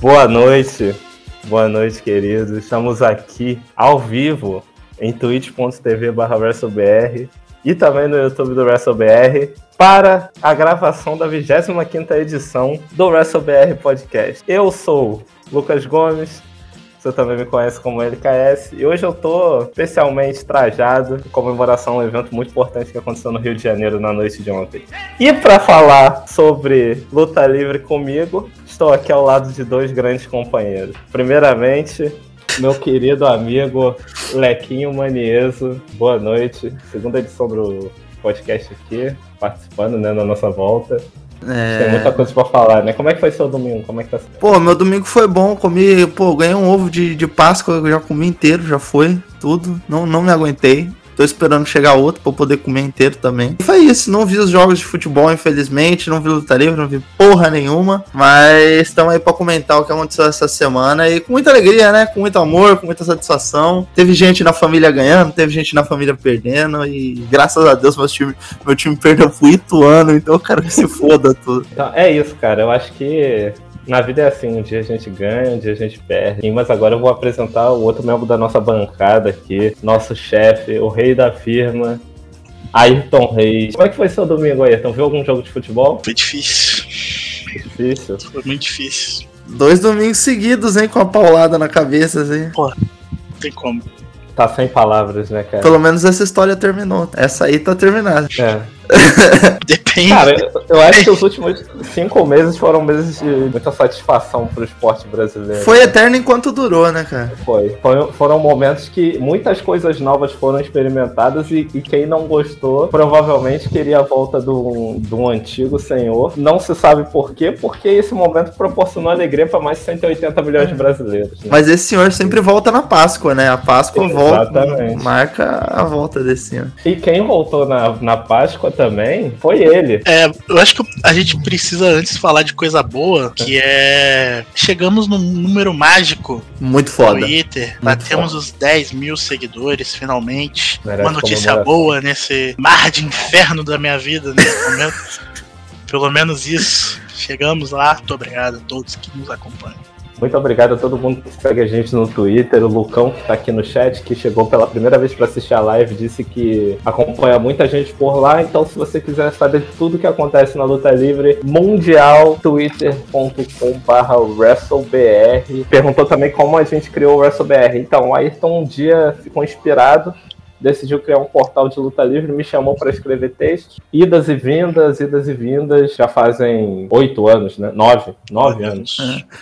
Boa noite, boa noite, queridos. Estamos aqui ao vivo em twitch.tv WrestleBR e também no YouTube do WrestleBR para a gravação da 25ª edição do WrestleBR Podcast. Eu sou Lucas Gomes, você também me conhece como LKS. E hoje eu tô especialmente trajado em comemoração a um evento muito importante que aconteceu no Rio de Janeiro na noite de ontem. E para falar sobre luta livre comigo, estou aqui ao lado de dois grandes companheiros. Primeiramente, meu querido amigo Lequinho Manieso. Boa noite. Segunda edição do podcast aqui, participando né, na nossa volta. É... Tem muita coisa pra falar, né? Como é que foi seu domingo? Como é que tá Pô, meu domingo foi bom. Comi, pô, ganhei um ovo de, de Páscoa, eu já comi inteiro, já foi, tudo. Não, não me aguentei. Tô esperando chegar outro pra poder comer inteiro também. E foi isso, não vi os jogos de futebol, infelizmente, não vi luta livre, não vi porra nenhuma. Mas estamos aí pra comentar o que aconteceu essa semana e com muita alegria, né? Com muito amor, com muita satisfação. Teve gente na família ganhando, teve gente na família perdendo e graças a Deus meu time, meu time perdeu pro Ituano, então eu quero que se foda tudo. Então, é isso, cara. Eu acho que na vida é assim, um dia a gente ganha, um dia a gente perde. Mas agora eu vou apresentar o outro membro da nossa bancada aqui, nosso chefe, o rei da firma, Ayrton Reis. Como é que foi seu domingo, Ayrton? Viu algum jogo de futebol? Foi difícil. Difícil? Foi muito difícil. Dois domingos seguidos, hein, com a paulada na cabeça, assim. Pô, não tem como. Tá sem palavras, né, cara? Pelo menos essa história terminou. Essa aí tá terminada. É. Depende. Cara, eu, eu acho que os últimos cinco meses foram meses de muita satisfação pro esporte brasileiro. Foi eterno enquanto durou, né, cara? Foi. Foi- foram momentos que muitas coisas novas foram experimentadas e, e quem não gostou provavelmente queria a volta do, do antigo senhor. Não se sabe por quê, porque esse momento proporcionou alegria para mais de 180 milhões de brasileiros. né? Mas esse senhor sempre volta na Páscoa, né? A Páscoa volta, Exatamente. marca a volta desse senhor. E quem voltou na, na Páscoa também foi ele. É, eu acho que a gente precisa antes falar de coisa boa, que é. Chegamos num número mágico Muito no foda. Twitter. Batemos os 10 mil seguidores, finalmente. Merece Uma notícia boa nesse mar de inferno da minha vida nesse momento. Pelo menos isso. Chegamos lá. Muito obrigado a todos que nos acompanham. Muito obrigado a todo mundo que segue a gente no Twitter. O Lucão, que tá aqui no chat, que chegou pela primeira vez para assistir a live, disse que acompanha muita gente por lá. Então, se você quiser saber tudo que acontece na luta livre mundial, twitter.com.br WrestleBR. Perguntou também como a gente criou o WrestleBR. Então, o Ayrton um dia ficou inspirado. Decidiu criar um portal de luta livre, me chamou para escrever textos. Idas e vindas, idas e vindas. Já fazem oito anos, né? Nove. Nove anos.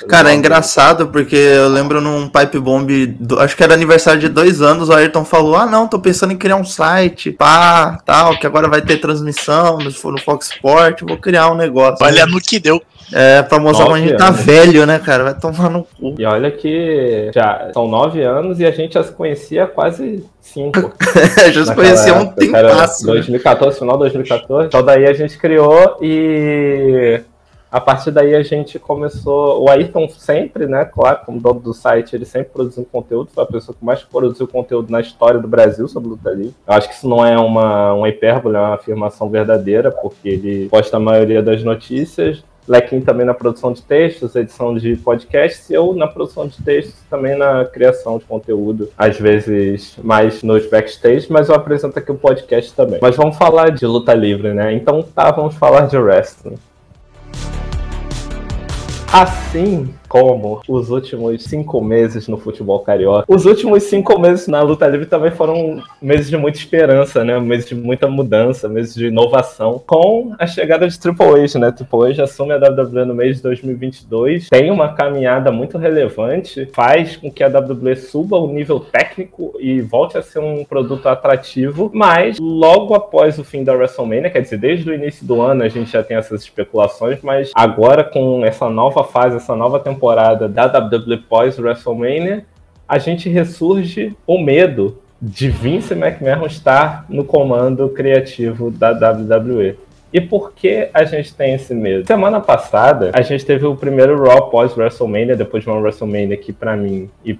Cara, é engraçado porque eu lembro num Pipe Bomb, do- acho que era aniversário de dois anos, o Ayrton falou: Ah, não, tô pensando em criar um site, pá, tal, que agora vai ter transmissão no, no Fox Sport, vou criar um negócio. Olha no que deu. É, pra mostrar como a gente tá anos. velho, né, cara? Vai tomar no cu. E olha que já são nove anos e a gente já se conhecia há quase cinco. Já se conhecia um época, cara, tempasso. né? 2014, final de 2014. Então daí a gente criou e a partir daí a gente começou. O Ayrton sempre, né? Claro, como dono do site, ele sempre produziu conteúdo. Foi a pessoa que mais produziu conteúdo na história do Brasil sobre luta livre. Eu acho que isso não é uma, uma hipérbole, é uma afirmação verdadeira, porque ele posta a maioria das notícias. Lequim também na produção de textos, edição de podcasts, e eu na produção de textos, também na criação de conteúdo, às vezes mais nos backstage, mas eu apresento aqui o podcast também. Mas vamos falar de luta livre, né? Então tá, vamos falar de wrestling. Assim como os últimos cinco meses no futebol carioca, os últimos cinco meses na luta livre também foram meses de muita esperança, né? Meses de muita mudança, meses de inovação. Com a chegada de Triple H, né? Triple H assume a WWE no mês de 2022, tem uma caminhada muito relevante, faz com que a WWE suba o nível técnico e volte a ser um produto atrativo, mas logo após o fim da WrestleMania, quer dizer, desde o início do ano a gente já tem essas especulações, mas agora com essa nova fase, essa nova temporada da WWE pós-WrestleMania, a gente ressurge o medo de Vince McMahon estar no comando criativo da WWE. E por que a gente tem esse medo? Semana passada, a gente teve o primeiro Raw pós-WrestleMania, depois de uma WrestleMania que, pra mim, e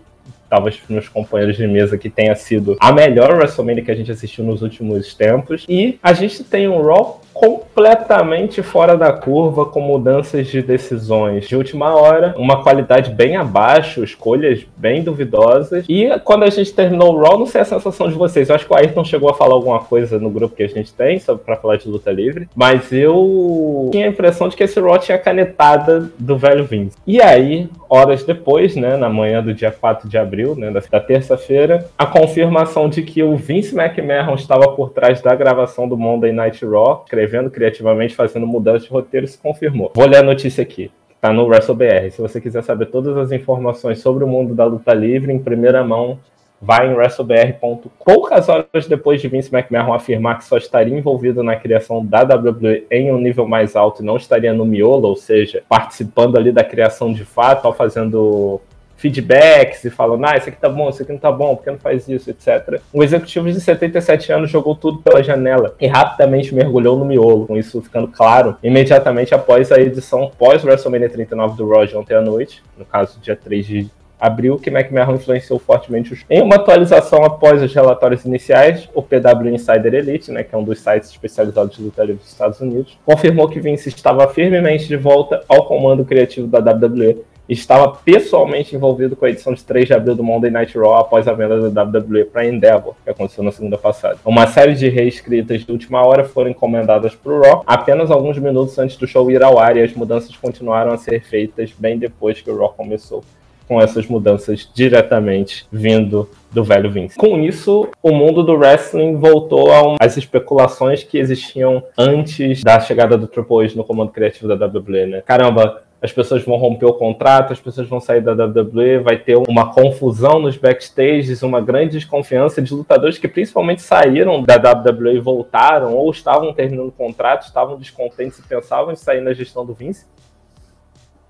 talvez para meus companheiros de mesa, que tenha sido a melhor WrestleMania que a gente assistiu nos últimos tempos. E a gente tem um Raw completamente fora da curva, com mudanças de decisões de última hora, uma qualidade bem abaixo, escolhas bem duvidosas. E quando a gente terminou o Raw, não sei a sensação de vocês. Eu acho que o Ayrton chegou a falar alguma coisa no grupo que a gente tem sobre para falar de luta livre, mas eu tinha a impressão de que esse Raw tinha canetada do velho Vince. E aí, horas depois, né, na manhã do dia 4 de abril, né, da terça-feira, a confirmação de que o Vince McMahon estava por trás da gravação do Monday Night Raw, escrevendo criativamente, fazendo mudanças de roteiro, se confirmou. Vou ler a notícia aqui. Tá no WrestleBR. Se você quiser saber todas as informações sobre o mundo da luta livre em primeira mão, vai em WrestleBR.com. Poucas horas depois de Vince McMahon afirmar que só estaria envolvido na criação da WWE em um nível mais alto e não estaria no miolo, ou seja, participando ali da criação de fato, ao fazendo feedbacks e falando, ah, isso aqui tá bom, isso aqui não tá bom, por que não faz isso, etc. O executivo de 77 anos jogou tudo pela janela e rapidamente mergulhou no miolo, com isso ficando claro imediatamente após a edição pós-WrestleMania 39 do Raw ontem à noite, no caso, dia 3 de abril, que McMahon influenciou fortemente os... Em uma atualização após os relatórios iniciais, o PW Insider Elite, né, que é um dos sites especializados de luta livre dos Estados Unidos, confirmou que Vince estava firmemente de volta ao comando criativo da WWE estava pessoalmente envolvido com a edição de 3 de abril do Monday Night Raw após a venda da WWE para Endeavor, que aconteceu na segunda passada. Uma série de reescritas de última hora foram encomendadas para o Raw apenas alguns minutos antes do show ir ao ar e as mudanças continuaram a ser feitas bem depois que o Raw começou com essas mudanças diretamente vindo do velho Vince. Com isso, o mundo do wrestling voltou às especulações que existiam antes da chegada do Triple H no comando criativo da WWE, né? Caramba, as pessoas vão romper o contrato, as pessoas vão sair da WWE, vai ter uma confusão nos backstages, uma grande desconfiança de lutadores que principalmente saíram da WWE e voltaram, ou estavam terminando o contrato, estavam descontentes e pensavam em sair na gestão do Vince.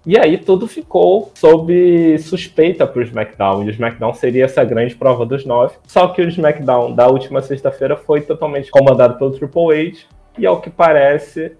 E aí tudo ficou sob suspeita para o SmackDown. E o SmackDown seria essa grande prova dos nove. Só que o SmackDown da última sexta-feira foi totalmente comandado pelo Triple H. E ao que parece,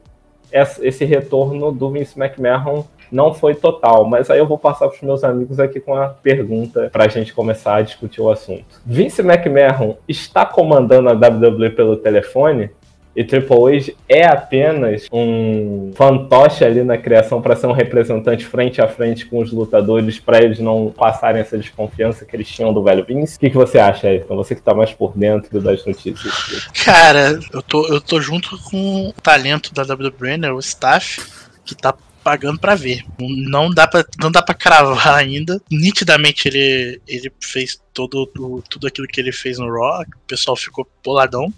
esse retorno do Vince McMahon não foi total, mas aí eu vou passar para os meus amigos aqui com a pergunta para a gente começar a discutir o assunto. Vince McMahon está comandando a WWE pelo telefone? E Triple H é apenas um fantoche ali na criação para ser um representante frente a frente com os lutadores, para eles não passarem essa desconfiança que eles tinham do velho Vince. O que, que você acha, Então Você que tá mais por dentro das notícias. Cara, eu tô, eu tô junto com o talento da WWE, né, o staff, que tá pagando para ver. Não dá para não dá para cravar ainda. Nitidamente ele ele fez todo tudo aquilo que ele fez no Raw, o pessoal ficou boladão.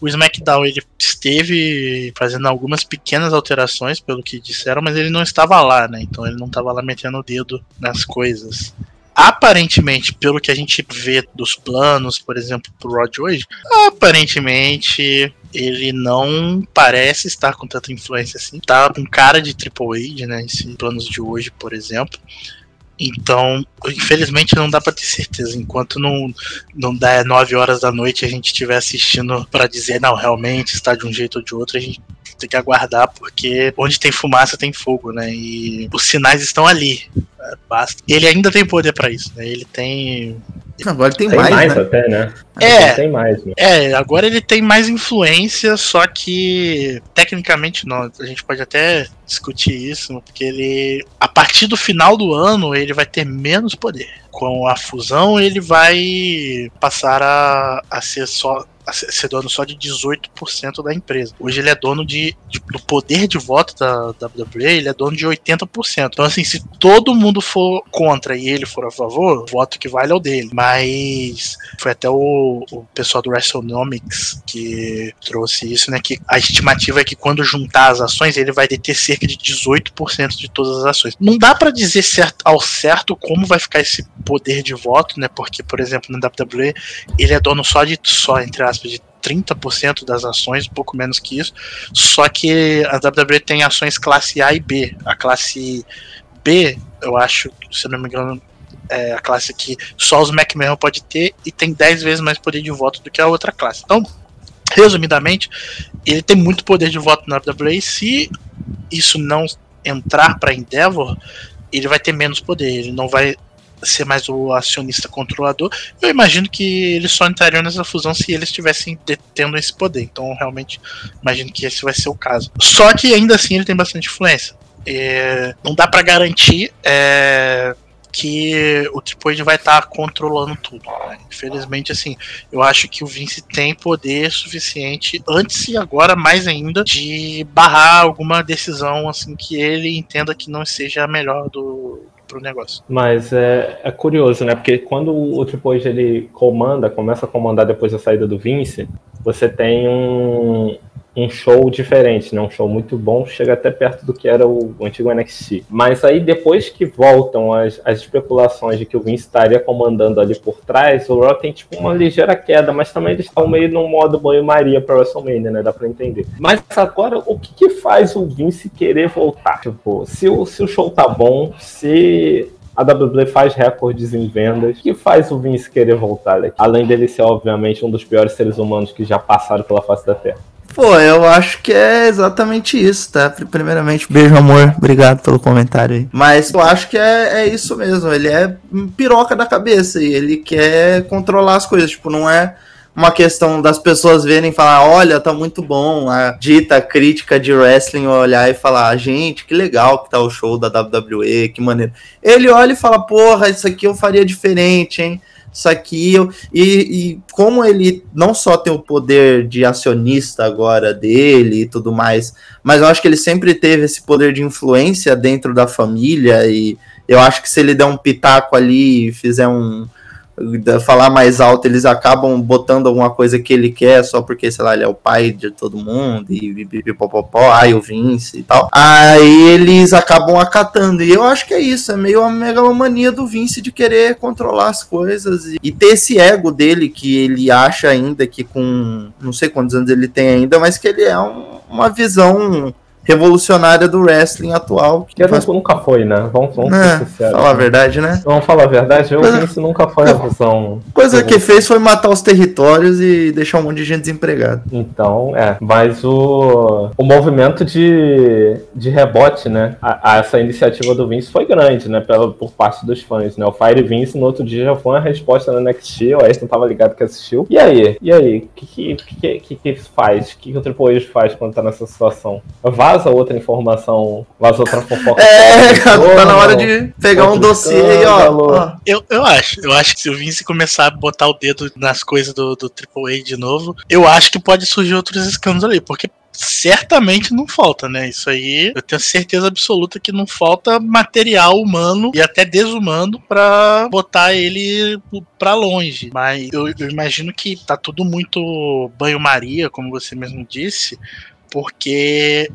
O SmackDown ele esteve fazendo algumas pequenas alterações, pelo que disseram, mas ele não estava lá, né? Então ele não estava lá metendo o dedo nas coisas aparentemente, pelo que a gente vê dos planos, por exemplo, pro Rod hoje, aparentemente ele não parece estar com tanta influência assim. Tá com cara de Triple H, né? Esses planos de hoje, por exemplo. Então, infelizmente não dá para ter certeza. Enquanto não, não dá 9 horas da noite a gente estiver assistindo para dizer, não, realmente está de um jeito ou de outro, a gente tem que aguardar, porque onde tem fumaça tem fogo, né? E os sinais estão ali. É, basta. Ele ainda tem poder para isso, né? Ele tem. Agora tem, tem mais, mais né? até, né? É, tem mais, né? é, agora ele tem mais influência, só que tecnicamente não. A gente pode até discutir isso, porque ele, a partir do final do ano, ele vai ter menos poder. Com a fusão, ele vai passar a, a ser só ser dono só de 18% da empresa. Hoje ele é dono de, de, do poder de voto da, da WWE, ele é dono de 80%. Então, assim, se todo mundo for contra e ele for a favor, o voto que vale é o dele. Mas foi até o, o pessoal do WrestleNomics que trouxe isso, né? Que a estimativa é que quando juntar as ações, ele vai deter cerca de 18% de todas as ações. Não dá para dizer certo, ao certo como vai ficar esse poder de voto, né? Porque, por exemplo, na WWE, ele é dono só de, só entre aspas, aspas, de 30% das ações, um pouco menos que isso. Só que a WWE tem ações classe A e B. A classe B, eu acho, se não me engano, é a classe que só os McMahon pode ter e tem 10 vezes mais poder de voto do que a outra classe. Então, resumidamente, ele tem muito poder de voto na WWE. Se isso não entrar para Endeavor, ele vai ter menos poder. Ele não vai ser mais o acionista controlador. Eu imagino que eles só entrariam nessa fusão se eles estivessem tendo esse poder. Então, realmente, imagino que esse vai ser o caso. Só que ainda assim ele tem bastante influência. É, não dá para garantir é, que o Triple vai estar tá controlando tudo. Né? Infelizmente, assim, eu acho que o Vince tem poder suficiente, antes e agora mais ainda, de barrar alguma decisão assim que ele entenda que não seja a melhor do, pro negócio. Mas é, é curioso, né? Porque quando o Triple ele comanda, começa a comandar depois da saída do Vince, você tem um, um show diferente, né? Um show muito bom, chega até perto do que era o, o antigo NXT. Mas aí depois que voltam as, as especulações de que o Vince estaria comandando ali por trás, o Raw tem tipo uma ligeira queda, mas também eles estão meio no modo banho-maria para WrestleMania, né? Dá para entender. Mas agora, o que, que faz o Vince querer voltar? Tipo, se o, se o show tá bom, se a WWE faz recordes em vendas. O que faz o Vince querer voltar? Além dele ser, obviamente, um dos piores seres humanos que já passaram pela face da Terra. Pô, eu acho que é exatamente isso, tá? Primeiramente, beijo, amor. Obrigado pelo comentário aí. Mas eu acho que é, é isso mesmo. Ele é piroca da cabeça e ele quer controlar as coisas. Tipo, não é uma questão das pessoas verem e falar, olha, tá muito bom, a dita crítica de wrestling olhar e falar, gente, que legal que tá o show da WWE, que maneiro. Ele olha e fala, porra, isso aqui eu faria diferente, hein? Isso aqui. E, e como ele não só tem o poder de acionista agora dele e tudo mais, mas eu acho que ele sempre teve esse poder de influência dentro da família. E eu acho que se ele der um pitaco ali e fizer um, falar mais alto, eles acabam botando alguma coisa que ele quer só porque, sei lá, ele é o pai de todo mundo e pipopopó, ai, o Vince e tal. Aí eles acabam acatando. E eu acho que é isso, é meio a megalomania do Vince de querer controlar as coisas e, e ter esse ego dele que ele acha ainda que com não sei quantos anos ele tem ainda, mas que ele é um, uma visão revolucionária do wrestling atual. Que, que faz... nunca foi, né? Vamos, vamos é. Falar a verdade, né? Vamos falar a verdade, eu coisa, Vince nunca foi a visão. Coisa que fez foi matar os territórios e deixar um monte de gente desempregada. Então, é. Mas o, o movimento de, de rebote, né? A, a essa iniciativa do Vince foi grande, né? Pela, por parte dos fãs, né? O Fire Vince no outro dia já foi uma resposta na NXT, o não tava ligado que assistiu. E aí? E aí? O que que, que, que, que faz? O que, que o Triple H faz quando tá nessa situação? Vaza vaza outra informação, vaza outra fofoca. É, cara, tá na hora de pegar um dossiê aí, ó. Eu, eu acho, eu acho que se o Vince começar a botar o dedo nas coisas do, do AAA de novo, eu acho que pode surgir outros escândalos ali, porque certamente não falta, né? Isso aí eu tenho certeza absoluta que não falta material humano e até desumano para botar ele para longe. Mas eu, eu, imagino que tá tudo muito banho-maria, como você mesmo disse, porque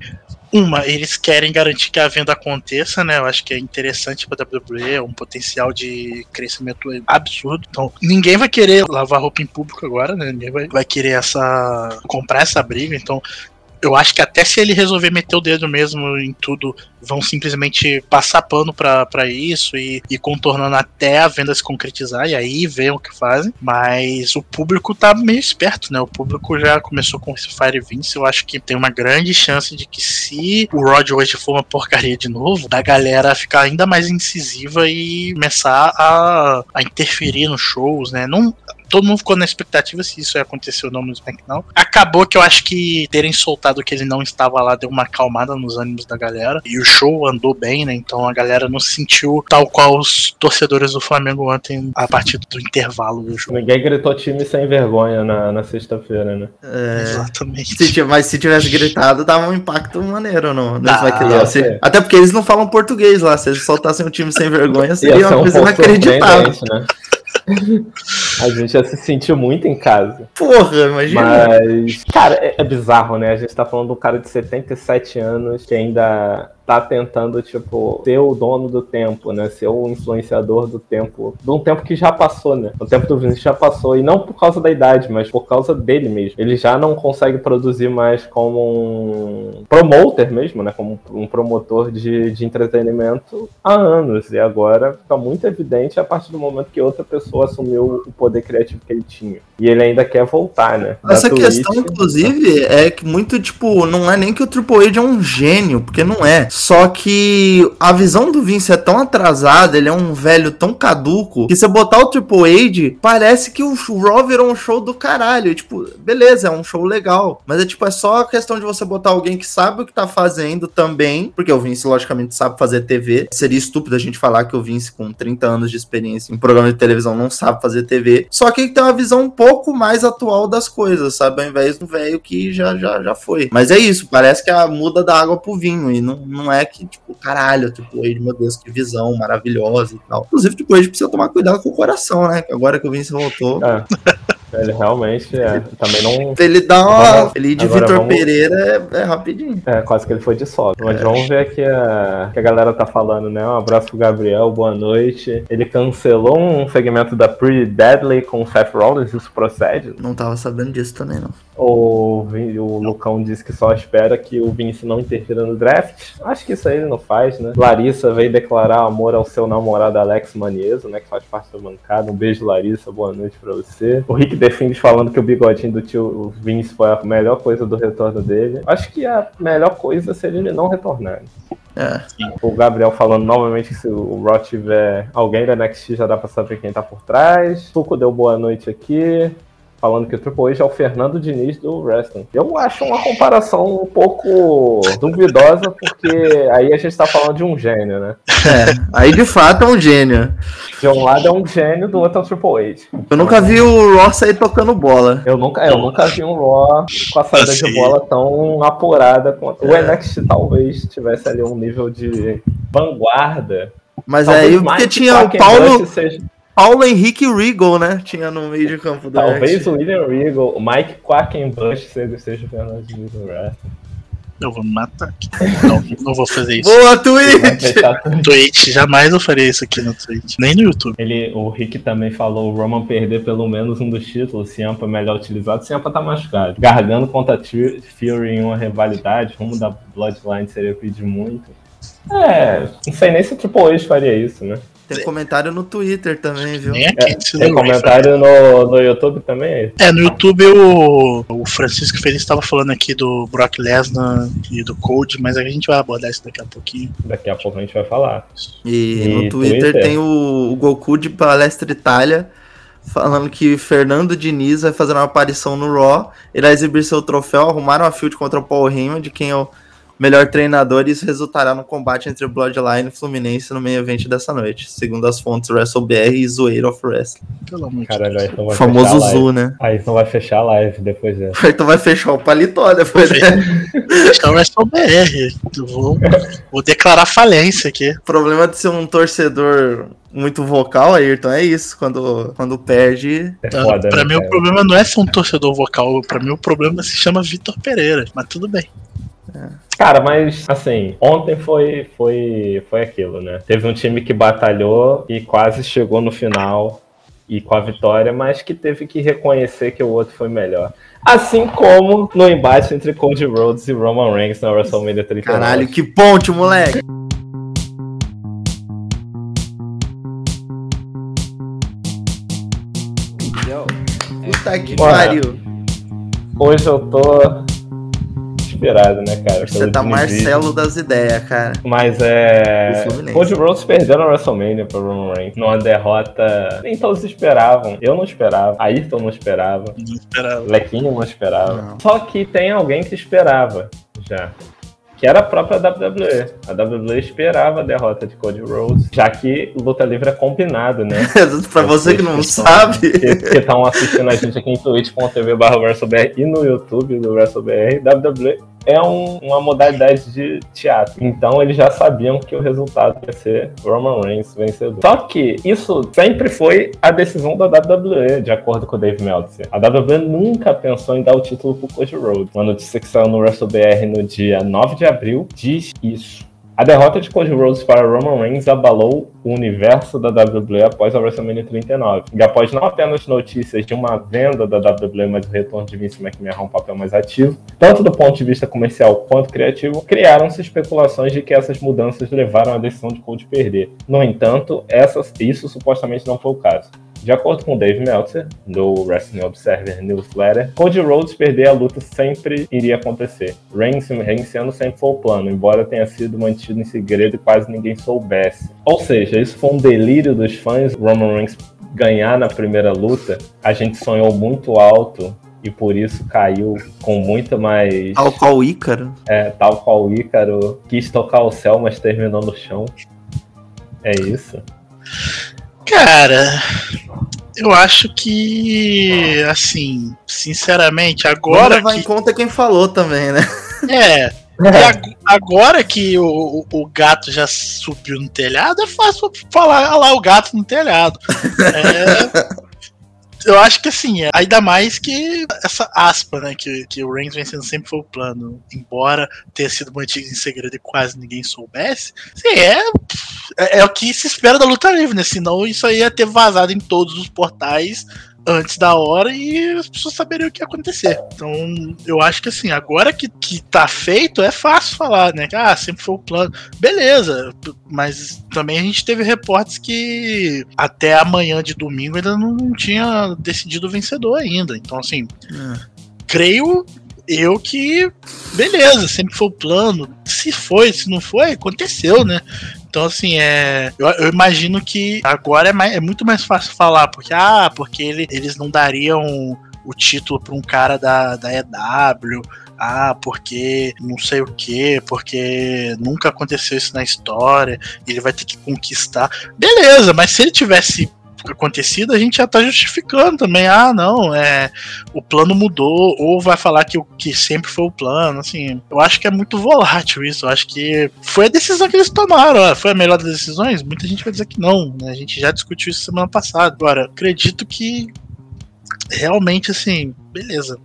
uma, eles querem garantir que a venda aconteça, né? Eu acho que é interessante para a WWE, é um potencial de crescimento absurdo. Então, ninguém vai querer lavar roupa em público agora, né? Ninguém vai, vai querer essa comprar essa briga. Então, eu acho que até se ele resolver meter o dedo mesmo em tudo, vão simplesmente passar pano para isso e, e contornando até a venda se concretizar e aí ver o que fazem. Mas o público tá meio esperto, né? O público já começou com esse Fire Vince. Eu acho que tem uma grande chance de que se o Rod hoje for uma porcaria de novo, da galera ficar ainda mais incisiva e começar a, a interferir nos shows, né? Não, todo mundo ficou na expectativa se isso ia acontecer ou não no SmackDown. Acabou que eu acho que terem soltado que ele não estava lá deu uma acalmada nos ânimos da galera. E o show andou bem, né? Então a galera não se sentiu tal qual os torcedores do Flamengo ontem a partir do intervalo do show. Ninguém gritou time sem vergonha na, na sexta-feira, né? É, Exatamente. Se, mas se tivesse gritado, dava um impacto maneiro no, no SmackDown. Até porque eles não falam português lá. Se eles soltassem um time sem vergonha, seria uma coisa inacreditável. Né? A gente já se sentiu muito em casa. Porra, imagina. Mas, cara, é, é bizarro, né? A gente tá falando de um cara de 77 anos que ainda tá tentando, tipo, ser o dono do tempo, né? Ser o influenciador do tempo, de um tempo que já passou, né? O tempo do Vince já passou, e não por causa da idade, mas por causa dele mesmo. Ele já não consegue produzir mais como um promoter mesmo, né? Como um promotor de, de entretenimento há anos, e agora fica muito evidente a partir do momento que outra pessoa assumiu o poder criativo que ele tinha. E ele ainda quer voltar, né? Da Essa Twitch, questão, inclusive, é que muito, tipo, não é nem que o Triple H é um gênio, porque não é Só que a visão do Vince é tão atrasada, ele é um velho tão caduco, que você botar o Triple H, parece que o Raw virou um show do caralho. Tipo, beleza, é um show legal. Mas é tipo, é só a questão de você botar alguém que sabe o que tá fazendo também, porque o Vince, logicamente, sabe fazer TV. Seria estúpido a gente falar que o Vince, com 30 anos de experiência em programa de televisão, não sabe fazer TV. Só que ele tem uma visão um pouco mais atual das coisas, sabe? Ao invés do velho que já, já, já foi. Mas é isso, parece que a muda da água pro vinho. E não, não é que, tipo, caralho, tipo, meu Deus, que visão maravilhosa e tal. Inclusive, tipo, gente precisa tomar cuidado com o coração, né? Agora que o Vince voltou. É. Ele realmente é. Também não. Ele dá uma. Ele de Vitor vamos... Pereira é, é, rapidinho. É, quase que ele foi de solo. Mas é. vamos ver aqui a, que a galera tá falando, né? Um abraço pro Gabriel, boa noite. Ele cancelou um segmento da Pretty Deadly com o Seth Rollins, isso procede? Não tava sabendo disso também, não. O, o Lucão disse que só espera que o Vince não interfira no draft. Acho que isso aí ele não faz, né? Larissa veio declarar amor ao seu namorado Alex Manieso, né? Que faz parte da bancada. Um beijo, Larissa. Boa noite pra você. O Rick defende falando que o bigodinho do tio Vince foi a melhor coisa do retorno dele. Acho que a melhor coisa seria ele não retornar. É. O Gabriel falando novamente que se o Raw tiver alguém da NXT já dá pra saber quem tá por trás. Tuco deu boa noite aqui falando que o Triple H é o Fernando Diniz do wrestling. Eu acho uma comparação um pouco duvidosa, porque aí a gente tá falando de um gênio, né? É, aí de fato é um gênio. De um lado é um gênio, do outro é o Triple H. Eu nunca vi o Raw sair tocando bola. Eu nunca, eu nunca vi um Raw com a saída assim. de bola tão apurada quanto. O é. NXT talvez tivesse ali um nível de vanguarda. Mas é aí porque tinha o Paulo. Seja... Paulo Henrique Regal, né? Tinha no meio de campo da Talvez o William Regal, o Mike Quackenbush seja, seja o Fernando no wrestling. Eu vou me matar aqui. Não, não vou fazer isso. Boa, Twitch! Twitch, jamais eu faria isso aqui no Twitch. Nem no YouTube. Ele, o Rick também falou o Roman perder pelo menos um dos títulos. Ciampa melhor utilizado. Ciampa tá machucado. Gargando contra Fury em uma rivalidade. Rumo da Bloodline seria pedir muito. É, não sei nem se o Triple H faria isso, né? Tem comentário no Twitter também, viu? Nem aqui, é, tem comentário no, no YouTube também? É, no YouTube o, o Francisco Feliz estava falando aqui do Brock Lesnar e do Code, mas a gente vai abordar isso daqui a pouquinho. Daqui a pouco a gente vai falar. E, e no Twitter, Twitter, tem o, o Goku de Palestra Itália falando que Fernando Diniz vai fazer uma aparição no Raw, irá exibir seu troféu, arrumaram a field contra o Paul Heyman, de quem eu melhor treinador e isso resultará no combate entre Bloodline e Fluminense no meio evento dessa noite, segundo as fontes WrestleBR e Zoeira of Wrestling. Pelo amor Caralho, aí então vai famoso Zu, né? Aí então vai fechar a live depois dessa. Então vai fechar o paletó depois, né? Fechar o WrestleBR. Vou, vou declarar falência aqui. O problema de ser um torcedor muito vocal, Ayrton, é isso. Quando, quando perde. É foda, pra né, mim, cara? o problema não é ser um torcedor vocal. Pra mim, o problema se chama Vitor Pereira. Mas tudo bem. Cara, mas assim, ontem foi, foi, foi aquilo, né? Teve um time que batalhou e quase chegou no final e com a vitória, mas que teve que reconhecer que o outro foi melhor. Assim como no embate entre Cody Rhodes e Roman Reigns na WrestleMania 39. Caralho, que ponte, moleque! Puta que pariu! Hoje eu tô esperado, né, cara? Você tá Marcelo das ideias, cara. Mas é. Cody Rhodes perdeu na WrestleMania pro Roman Reigns. Numa derrota. Nem todos esperavam. Eu não esperava. Ayrton não esperava. Não esperava. Lequinho não esperava. Não. Só que tem alguém que esperava já que era a própria WWE. A WWE esperava a derrota de Cody Rhodes, já que luta livre é combinado, né? pra você que não sabe. Que estão assistindo a gente aqui em twitch.tv barra e no YouTube do WrestleBR, WWE é um, uma modalidade de teatro. Então eles já sabiam que o resultado ia ser Roman Reigns vencedor. Só que isso sempre foi a decisão da WWE, de acordo com o Dave Meltzer. A WWE nunca pensou em dar o título pro Cody Rhodes. Uma notícia que saiu no WrestleBR no dia 9 de abril diz isso. A derrota de Cody Rhodes para Roman Reigns abalou o universo da WWE após a WrestleMania 39. E após não apenas notícias de uma venda da WWE, mas o retorno de Vince McMahon um papel mais ativo, tanto do ponto de vista comercial quanto criativo, criaram-se especulações de que essas mudanças levaram à decisão de Cody perder. No entanto, essas, isso supostamente não foi o caso. De acordo com Dave Meltzer, do Wrestling Observer Newsletter, Cody Rhodes perder a luta sempre iria acontecer. Reigns vencendo sempre foi o plano, embora tenha sido mantido em segredo e quase ninguém soubesse. Ou seja, isso foi um delírio dos fãs. Roman Reigns ganhar na primeira luta, a gente sonhou muito alto e por isso caiu com muito mais. Tal qual o Ícaro? É, tal qual o Ícaro quis tocar o céu, mas terminou no chão. É isso. Cara, eu acho que, assim, sinceramente, agora. Vai que... em conta quem falou também, né? É. E agora que o, o, gato já subiu no telhado, é fácil falar lá o gato no telhado. É, eu acho que assim, é, ainda mais que essa aspa, né, que, que o Reigns vencendo sempre foi o plano, embora tenha sido mantido em segredo e quase ninguém soubesse, assim, é, é, é, o que se espera da luta livre, né? Senão isso aí ia ter vazado em todos os portais antes da hora e as pessoas saberiam o que ia acontecer. Então, eu acho que assim, agora que, que tá feito, é fácil falar, né? Ah, sempre foi o plano. Beleza, mas também a gente teve reportes que até amanhã de domingo ainda não tinha decidido o vencedor ainda. Então, assim, é. creio eu que beleza, sempre foi o plano. Se foi, se não foi, aconteceu, né? Então, assim, é. Eu, eu imagino que agora é, mais, é, muito mais fácil falar, porque, ah, porque ele, eles não dariam o título para um cara da, da EW. Ah, porque não sei o que, porque nunca aconteceu isso na história, ele vai ter que conquistar. Beleza, mas se ele tivesse acontecido, a gente já tá justificando também. Ah, não, é o plano mudou, ou vai falar que o que sempre foi o plano. Assim, eu acho que é muito volátil isso. Eu acho que foi a decisão que eles tomaram. Foi a melhor das decisões? Muita gente vai dizer que não. Né? A gente já discutiu isso semana passada. Agora, acredito que realmente, assim, beleza.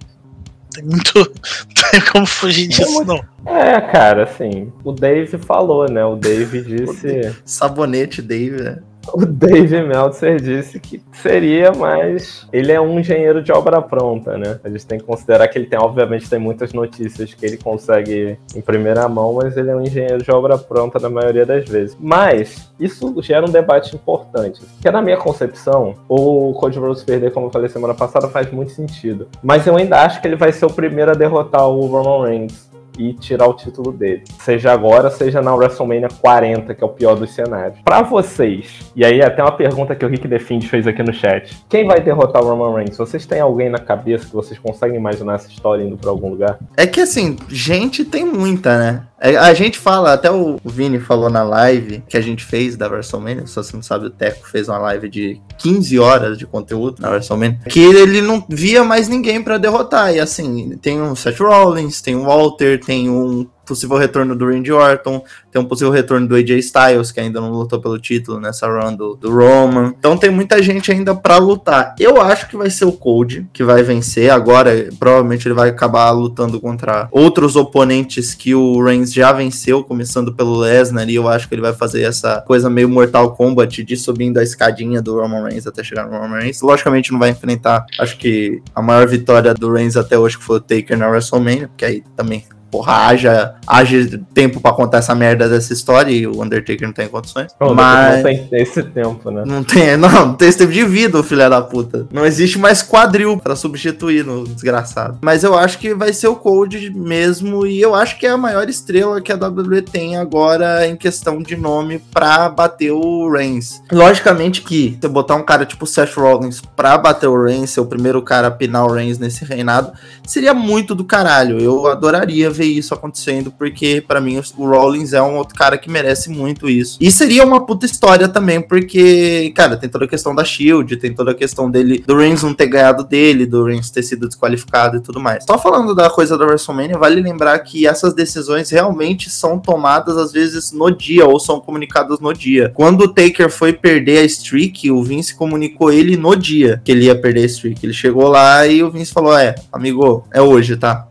Tem muito. Não tem como fugir disso, não. É, cara, assim, o Dave falou, né? O Dave disse. Sabonete Dave, né? O Dave Meltzer disse que seria, mas ele é um engenheiro de obra pronta, né? A gente tem que considerar que ele tem, obviamente, tem muitas notícias que ele consegue em primeira mão, mas ele é um engenheiro de obra pronta na maioria das vezes. Mas isso gera um debate importante, que na minha concepção, o Cody Rhodes perder, como eu falei semana passada, faz muito sentido. Mas eu ainda acho que ele vai ser o primeiro a derrotar o Roman Reigns e tirar o título dele. Seja agora, seja na WrestleMania 40, que é o pior dos cenários. Para vocês, e aí até uma pergunta que o Rick Defend fez aqui no chat. Quem vai derrotar o Roman Reigns? Vocês têm alguém na cabeça que vocês conseguem imaginar essa história indo para algum lugar? É que assim, gente tem muita, né? É, a gente fala, até o Vini falou na live que a gente fez da WrestleMania, se você não sabe, o Teco fez uma live de 15 horas de conteúdo na WrestleMania, que ele não via mais ninguém para derrotar. E assim, tem um Seth Rollins, tem um Walter, tem um possível retorno do Randy Orton, tem um possível retorno do AJ Styles, que ainda não lutou pelo título nessa run do, do Roman. Então tem muita gente ainda para lutar. Eu acho que vai ser o Cold que vai vencer. Agora, provavelmente ele vai acabar lutando contra outros oponentes que o Reigns já venceu, começando pelo Lesnar, e eu acho que ele vai fazer essa coisa meio Mortal Kombat de subindo a escadinha do Roman Reigns até chegar no Roman Reigns. Logicamente não vai enfrentar, acho que a maior vitória do Reigns até hoje que foi o Taker na WrestleMania, porque aí também porra, haja, haja tempo para contar essa merda dessa história e o Undertaker não tem condições. Mas não tem esse tempo, né? Não tem, não, não tem esse tempo de vida, o filho da puta. Não existe mais quadril para substituir no desgraçado. Mas eu acho que vai ser o Cold mesmo e eu acho que é a maior estrela que a WWE tem agora em questão de nome para bater o Reigns. Logicamente que você botar um cara tipo Seth Rollins pra bater o Reigns, ser o primeiro cara a pinar o Reigns nesse reinado, seria muito do caralho. Eu adoraria ver isso acontecendo, porque para mim o Rollins é um outro cara que merece muito isso. E seria uma puta história também, porque, cara, tem toda a questão da Shield, tem toda a questão dele, do Reigns não ter ganhado dele, do Reigns ter sido desqualificado e tudo mais. Só falando da coisa da WrestleMania, vale lembrar que essas decisões realmente são tomadas às vezes no dia, ou são comunicadas no dia. Quando o Taker foi perder a streak, o Vince comunicou ele no dia que ele ia perder a streak. Ele chegou lá e o Vince falou: É, amigo, é hoje, tá?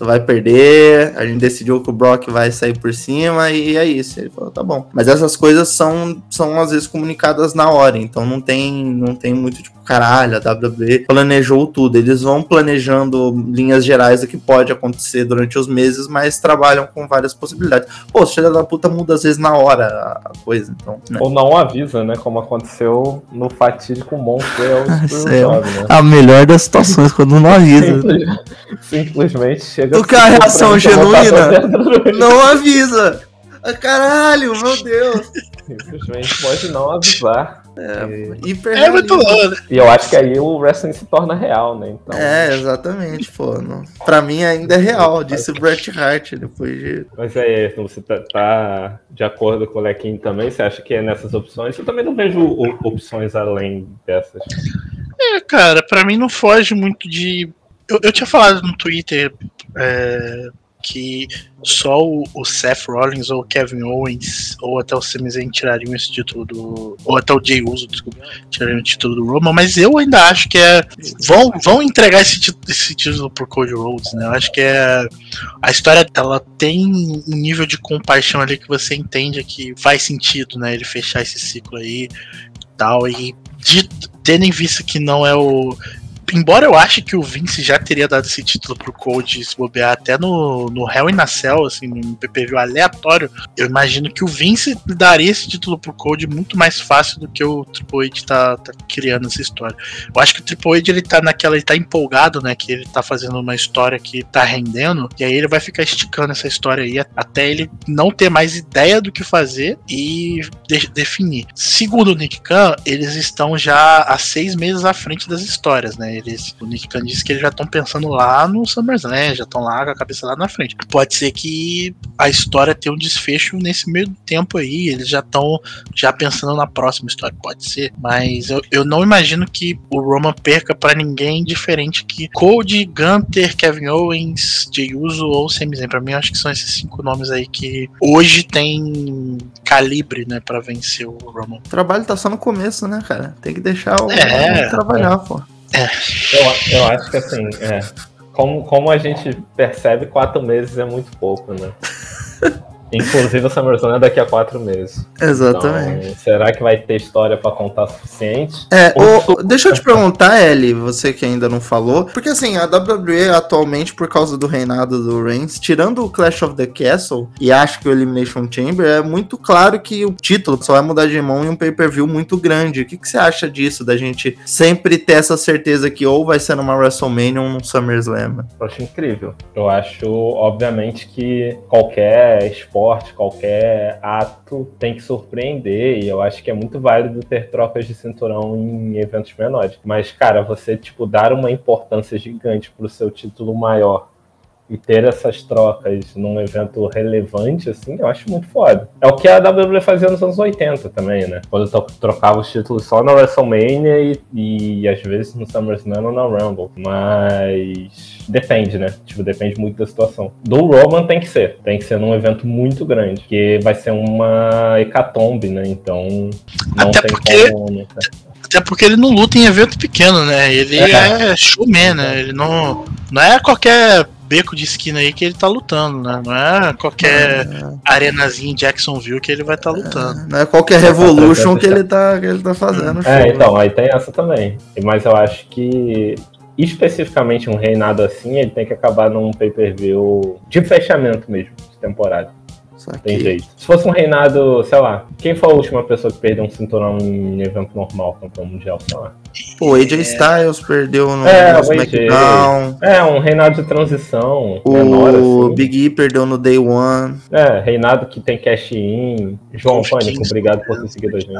Tu vai perder, a gente decidiu que o Brock vai sair por cima e é isso. Ele falou, tá bom. Mas essas coisas são, são às vezes comunicadas na hora, então não tem, não tem muito tipo, caralho, a WWE planejou tudo. Eles vão planejando linhas gerais do que pode acontecer durante os meses, mas trabalham com várias possibilidades. Pô, filha da puta muda às vezes na hora a coisa, então. Né? Ou não avisa, né? Como aconteceu no fatídico Monster é, né? A melhor das situações, quando não avisa. Simplesmente chega. Do que a reação genuína não avisa. Ah, caralho, meu Deus. Simplesmente pode não avisar. É, hiper é muito louco. Né? E eu acho que aí o wrestling se torna real, né? Então... É, exatamente, pô. Não... Pra mim ainda é real, disse o Bret Hart depois de. Mas é, então você tá, tá, de acordo com o Lequim também? Você acha que é nessas opções? Eu também não vejo opções além dessas. É, cara, pra mim não foge muito de. Eu, eu tinha falado no Twitter é, que só o, o, Seth Rollins ou o Kevin Owens ou até o Sami Zayn tirariam esse título do ou até o Jay Uso, desculpa, tirariam o título do Roman, mas eu ainda acho que é vão, vão entregar esse título, esse título pro Cody Rhodes, né? Eu acho que é a história ela tem um nível de compaixão ali que você entende que faz sentido, né, ele fechar esse ciclo aí e tal e de, tendo em vista que não é o embora eu ache que o Vince já teria dado esse título pro Code se bobear até no, no Hell in a Cell, assim, no PPV aleatório, eu imagino que o Vince daria esse título pro Code muito mais fácil do que o Triple H tá, tá criando essa história. Eu acho que o Triple H ele tá naquela, ele tá empolgado, né, que ele tá fazendo uma história que tá rendendo, e aí ele vai ficar esticando essa história aí até ele não ter mais ideia do que fazer e de definir. Segundo o Nick Khan, eles estão já há seis meses à frente das histórias, né? Eles, o Nick Khan disse que eles já estão pensando lá no SummerSlam, já estão lá com a cabeça lá na frente. Pode ser que a história tenha um desfecho nesse meio tempo aí, eles já estão já pensando na próxima história, pode ser. Mas eu, eu não imagino que o Roman perca para ninguém diferente que Cody, Gunter, Kevin Owens, Jey Uso ou Sami Zayn. Pra mim, acho que são esses cinco nomes aí que hoje tem calibre, né, para vencer o Roman. O trabalho tá só no começo, né, cara? Tem que deixar o é, trabalhar, é. pô. É. Eu, eu acho que assim, é, como, como a gente percebe, quatro meses é muito pouco, né? Inclusive o SummerSlam é daqui a quatro meses. Exatamente. Então, será que vai ter história para contar suficiente? É, o, deixa eu te perguntar, Ellie, você que ainda não falou, porque assim, a WWE atualmente, por causa do reinado do Reigns, tirando o Clash of the Castle e acho que o Elimination Chamber, é muito claro que o título só vai mudar de mão em um pay-per-view muito grande. O que, que você acha disso, da gente sempre ter essa certeza que ou vai ser numa WrestleMania ou num SummerSlam? Eu acho incrível. Eu acho, obviamente, que qualquer esporte esporte, qualquer ato tem que surpreender. E eu acho que é muito válido ter trocas de cinturão em eventos menores. Mas, cara, você, tipo, dar uma importância gigante pro seu título maior e ter essas trocas num evento relevante, assim, eu acho muito foda. É o que a WWE fazia nos anos 80 também, né? Quando trocava os títulos só na WrestleMania e, e às vezes no SummerSlam ou na Rumble. Mas depende, né? Tipo, depende muito da situação. Do Roman tem que ser. Tem que ser num evento muito grande, que vai ser uma hecatombe, né? Então não Até tem porque... como... Né? Até porque ele não luta em evento pequeno, né? Ele é, é showman, né? Ele não, não é qualquer beco de esquina aí que ele tá lutando, né? Não é qualquer é. arenazinha em Jacksonville que ele vai estar tá lutando. É, não é qualquer Revolution que ele tá, que ele tá fazendo. É, então, aí tem essa também. Mas eu acho que especificamente um reinado assim, ele tem que acabar num pay-per-view de fechamento mesmo, de temporada. Tem jeito. Se fosse um reinado, sei lá, quem foi a última pessoa que perdeu um cinturão em evento normal, campeão mundial, sei lá. O AJ é... Styles perdeu no, é, no SmackDown. É, um reinado de transição. O menor, assim. Big E perdeu no Day One. É, reinado que tem cash-in. João Pânico, obrigado por ter seguido a gente.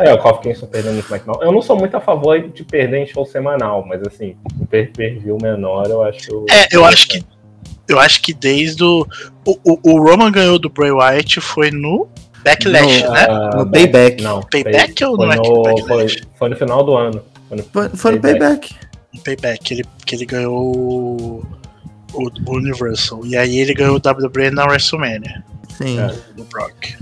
É, o Kofi Kingston perdeu no SmackDown. Eu não sou muito a favor de perder em show semanal, mas assim, um pay-per-view menor eu acho... É, eu acho que eu acho que desde o, o, o Roman ganhou do Bray Wyatt foi no Backlash, no, né? Uh, no Payback. Não, Payback foi, ou no, no foi, foi, no final do ano. Foi no, foi, foi no Payback. No Payback, que ele, que ele ganhou o, o, Universal. E aí ele ganhou o WWE na WrestleMania. Sim. É. Do Brock.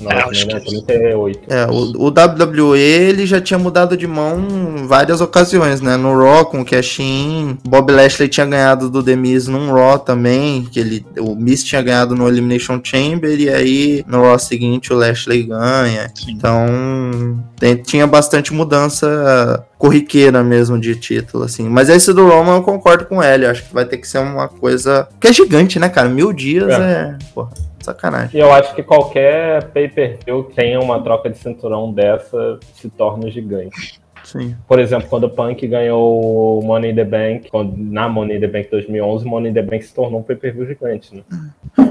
Não, é, acho que é 38. É, o, o WWE ele já tinha mudado de mão várias ocasiões, né? No Raw com o Cash In, Bob Lashley tinha ganhado do The Miz num Raw também, que ele, o Miz tinha ganhado no Elimination Chamber e aí no Raw seguinte o Lashley ganha. Sim. Então tem, tinha bastante mudança corriqueira mesmo de título, assim. Mas esse do Roman eu concordo com ele. Acho que vai ter que ser uma coisa. Que é gigante, né, cara? Mil dias é. é... Porra, sacanagem. E eu acho que qualquer pay-per-view que tenha uma troca de cinturão dessa se torna gigante. Sim. Por exemplo, quando o Punk ganhou o Money in the Bank, quando, na Money in the Bank 2011, o Money in the Bank se tornou um pay-per-view gigante, né?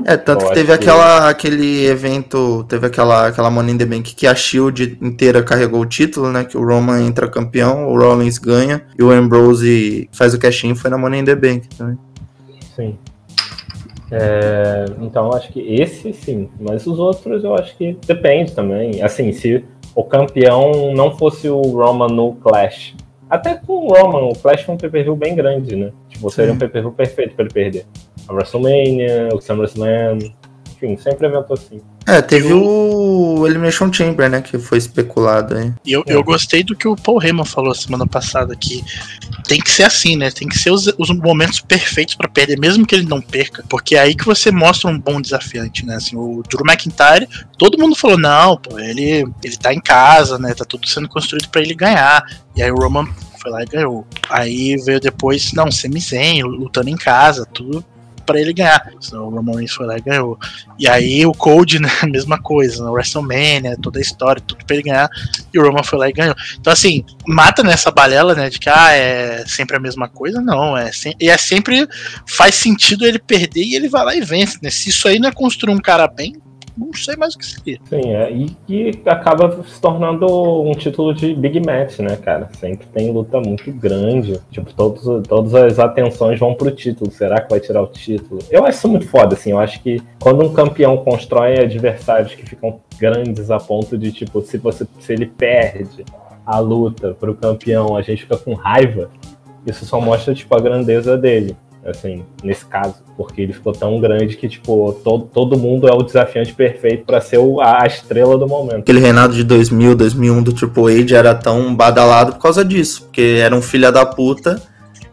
É, tanto que teve aquela, que... aquele evento, teve aquela, aquela Money in the Bank que a Shield inteira carregou o título, né? Que o Roman entra campeão, o Rollins ganha e o Ambrose faz o cash-in, foi na Money in the Bank também. Sim. É, então, acho que esse sim, mas os outros eu acho que depende também. Assim, se o campeão não fosse o Roman no Clash. Até com o Roman, o Clash foi um pay-per-view bem grande, né? Tipo, seria um pay-per-view perfeito para ele perder. A WrestleMania, o SummerSlam, enfim, sempre evento assim. É, teve eu... o Elimination Chamber, né, que foi especulado aí. E eu, eu gostei do que o Paul Heyman falou semana passada, que tem que ser assim, né, tem que ser os, os momentos perfeitos para perder, mesmo que ele não perca, porque é aí que você mostra um bom desafiante, né, assim, o Drew McIntyre, todo mundo falou, não, pô, ele, ele tá em casa, né, tá tudo sendo construído para ele ganhar, e aí o Roman foi lá e ganhou. Aí veio depois, não, Sami Zayn, lutando em casa, tudo para ele ganhar. Então, o Roman Reigns foi lá e ganhou. E aí o Code, né, mesma coisa, no WrestleMania, toda a história, tudo pra ele ganhar, e o Roman foi lá e ganhou. Então, assim, mata nessa balela, né, de que, ah, é sempre a mesma coisa, não, é, se, e é sempre, faz sentido ele perder e ele vai lá e vence, né, se isso aí não é construir um cara bem, não sei mais o que seria. Sim, é, e, acaba se tornando um título de Big Match, né, cara? Sempre tem luta muito grande. Tipo, todos, todas as atenções vão pro título. Será que vai tirar o título? Eu acho isso muito foda, assim. Eu acho que quando um campeão constrói adversários que ficam grandes a ponto de, tipo, se, você, se ele perde a luta pro campeão, a gente fica com raiva. Isso só mostra, tipo, a grandeza dele assim, nesse caso, porque ele ficou tão grande que, tipo, todo, todo mundo é o desafiante perfeito para ser o, a estrela do momento. Aquele reinado de 2000, 2001 do Triple H era tão badalado por causa disso, porque era um filho da puta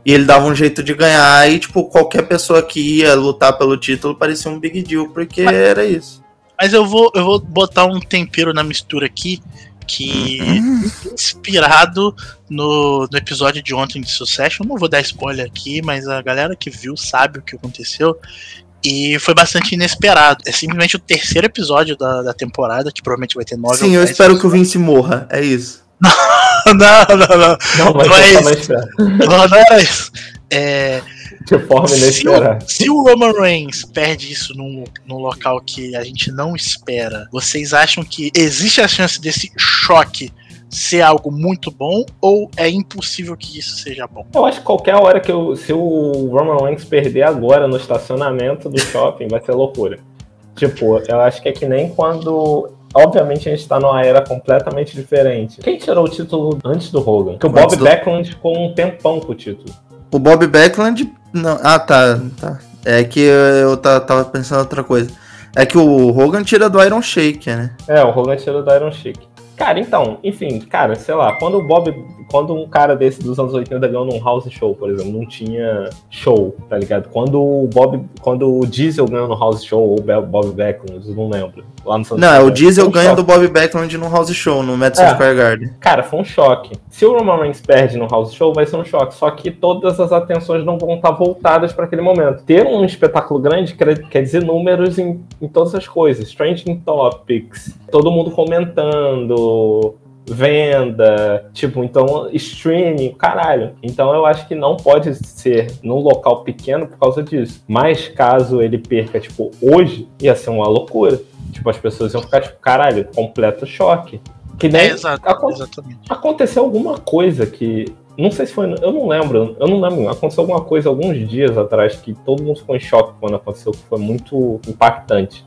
e ele dava um jeito de ganhar e, tipo, qualquer pessoa que ia lutar pelo título parecia um big deal, porque mas, era isso. Mas eu vou, eu vou botar um tempero na mistura aqui, que uhum. inspirado no, no episódio de ontem de Succession, não vou dar spoiler aqui, mas a galera que viu sabe o que aconteceu. E foi bastante inesperado. É simplesmente o terceiro episódio da, da temporada, que provavelmente vai ter nove Sim, eu espero que o Vince morra, é isso. não, não, não, não. Não, não é isso. Não, não era isso. É, de forma inesperada. Se, se o Roman Reigns perde isso num, num local que a gente não espera, vocês acham que existe a chance desse choque ser algo muito bom ou é impossível que isso seja bom? Eu acho que qualquer hora que eu, se o Roman Reigns perder agora no estacionamento do shopping vai ser loucura. Tipo, eu acho que é que nem quando obviamente a gente tá numa era completamente diferente. Quem tirou o título antes do Hogan? Que o Bob do... Backlund ficou um tempão com o título. O Bob Backlund. Não, ah, tá, tá. É que eu tava pensando outra coisa. É que o Hogan tira do Iron Shake, né? É, o Hogan tira do Iron Shake. Cara, então, enfim, cara, sei lá, quando o Bob, quando um cara desse dos anos 80 ganhou num house show, por exemplo, não tinha show, tá ligado? Quando o Bob, quando o Diesel ganhou no house show, ou o Bob Backlund, não lembro. Lá no Não, é o Diesel um ganha choque. do Bob Backlund no house show, no Madison é, Square Garden. Cara, foi um choque. Se o Roman Reigns perde no house show, vai ser um choque. Só que todas as atenções não vão estar voltadas para aquele momento. Ter um espetáculo grande quer, quer dizer números em, em todas as coisas. Trending Topics, todo mundo comentando, venda, tipo, então streaming, caralho. Então eu acho que não pode ser num local pequeno por causa disso. Mas caso ele perca, tipo, hoje, ia ser uma loucura. Tipo, as pessoas iam ficar, tipo, caralho, completo choque. Que nem é, exato, exatamente. aconteceu alguma coisa que não sei se foi. Eu não lembro. Eu não lembro. Aconteceu alguma coisa alguns dias atrás que todo mundo ficou em choque quando aconteceu, que foi muito impactante.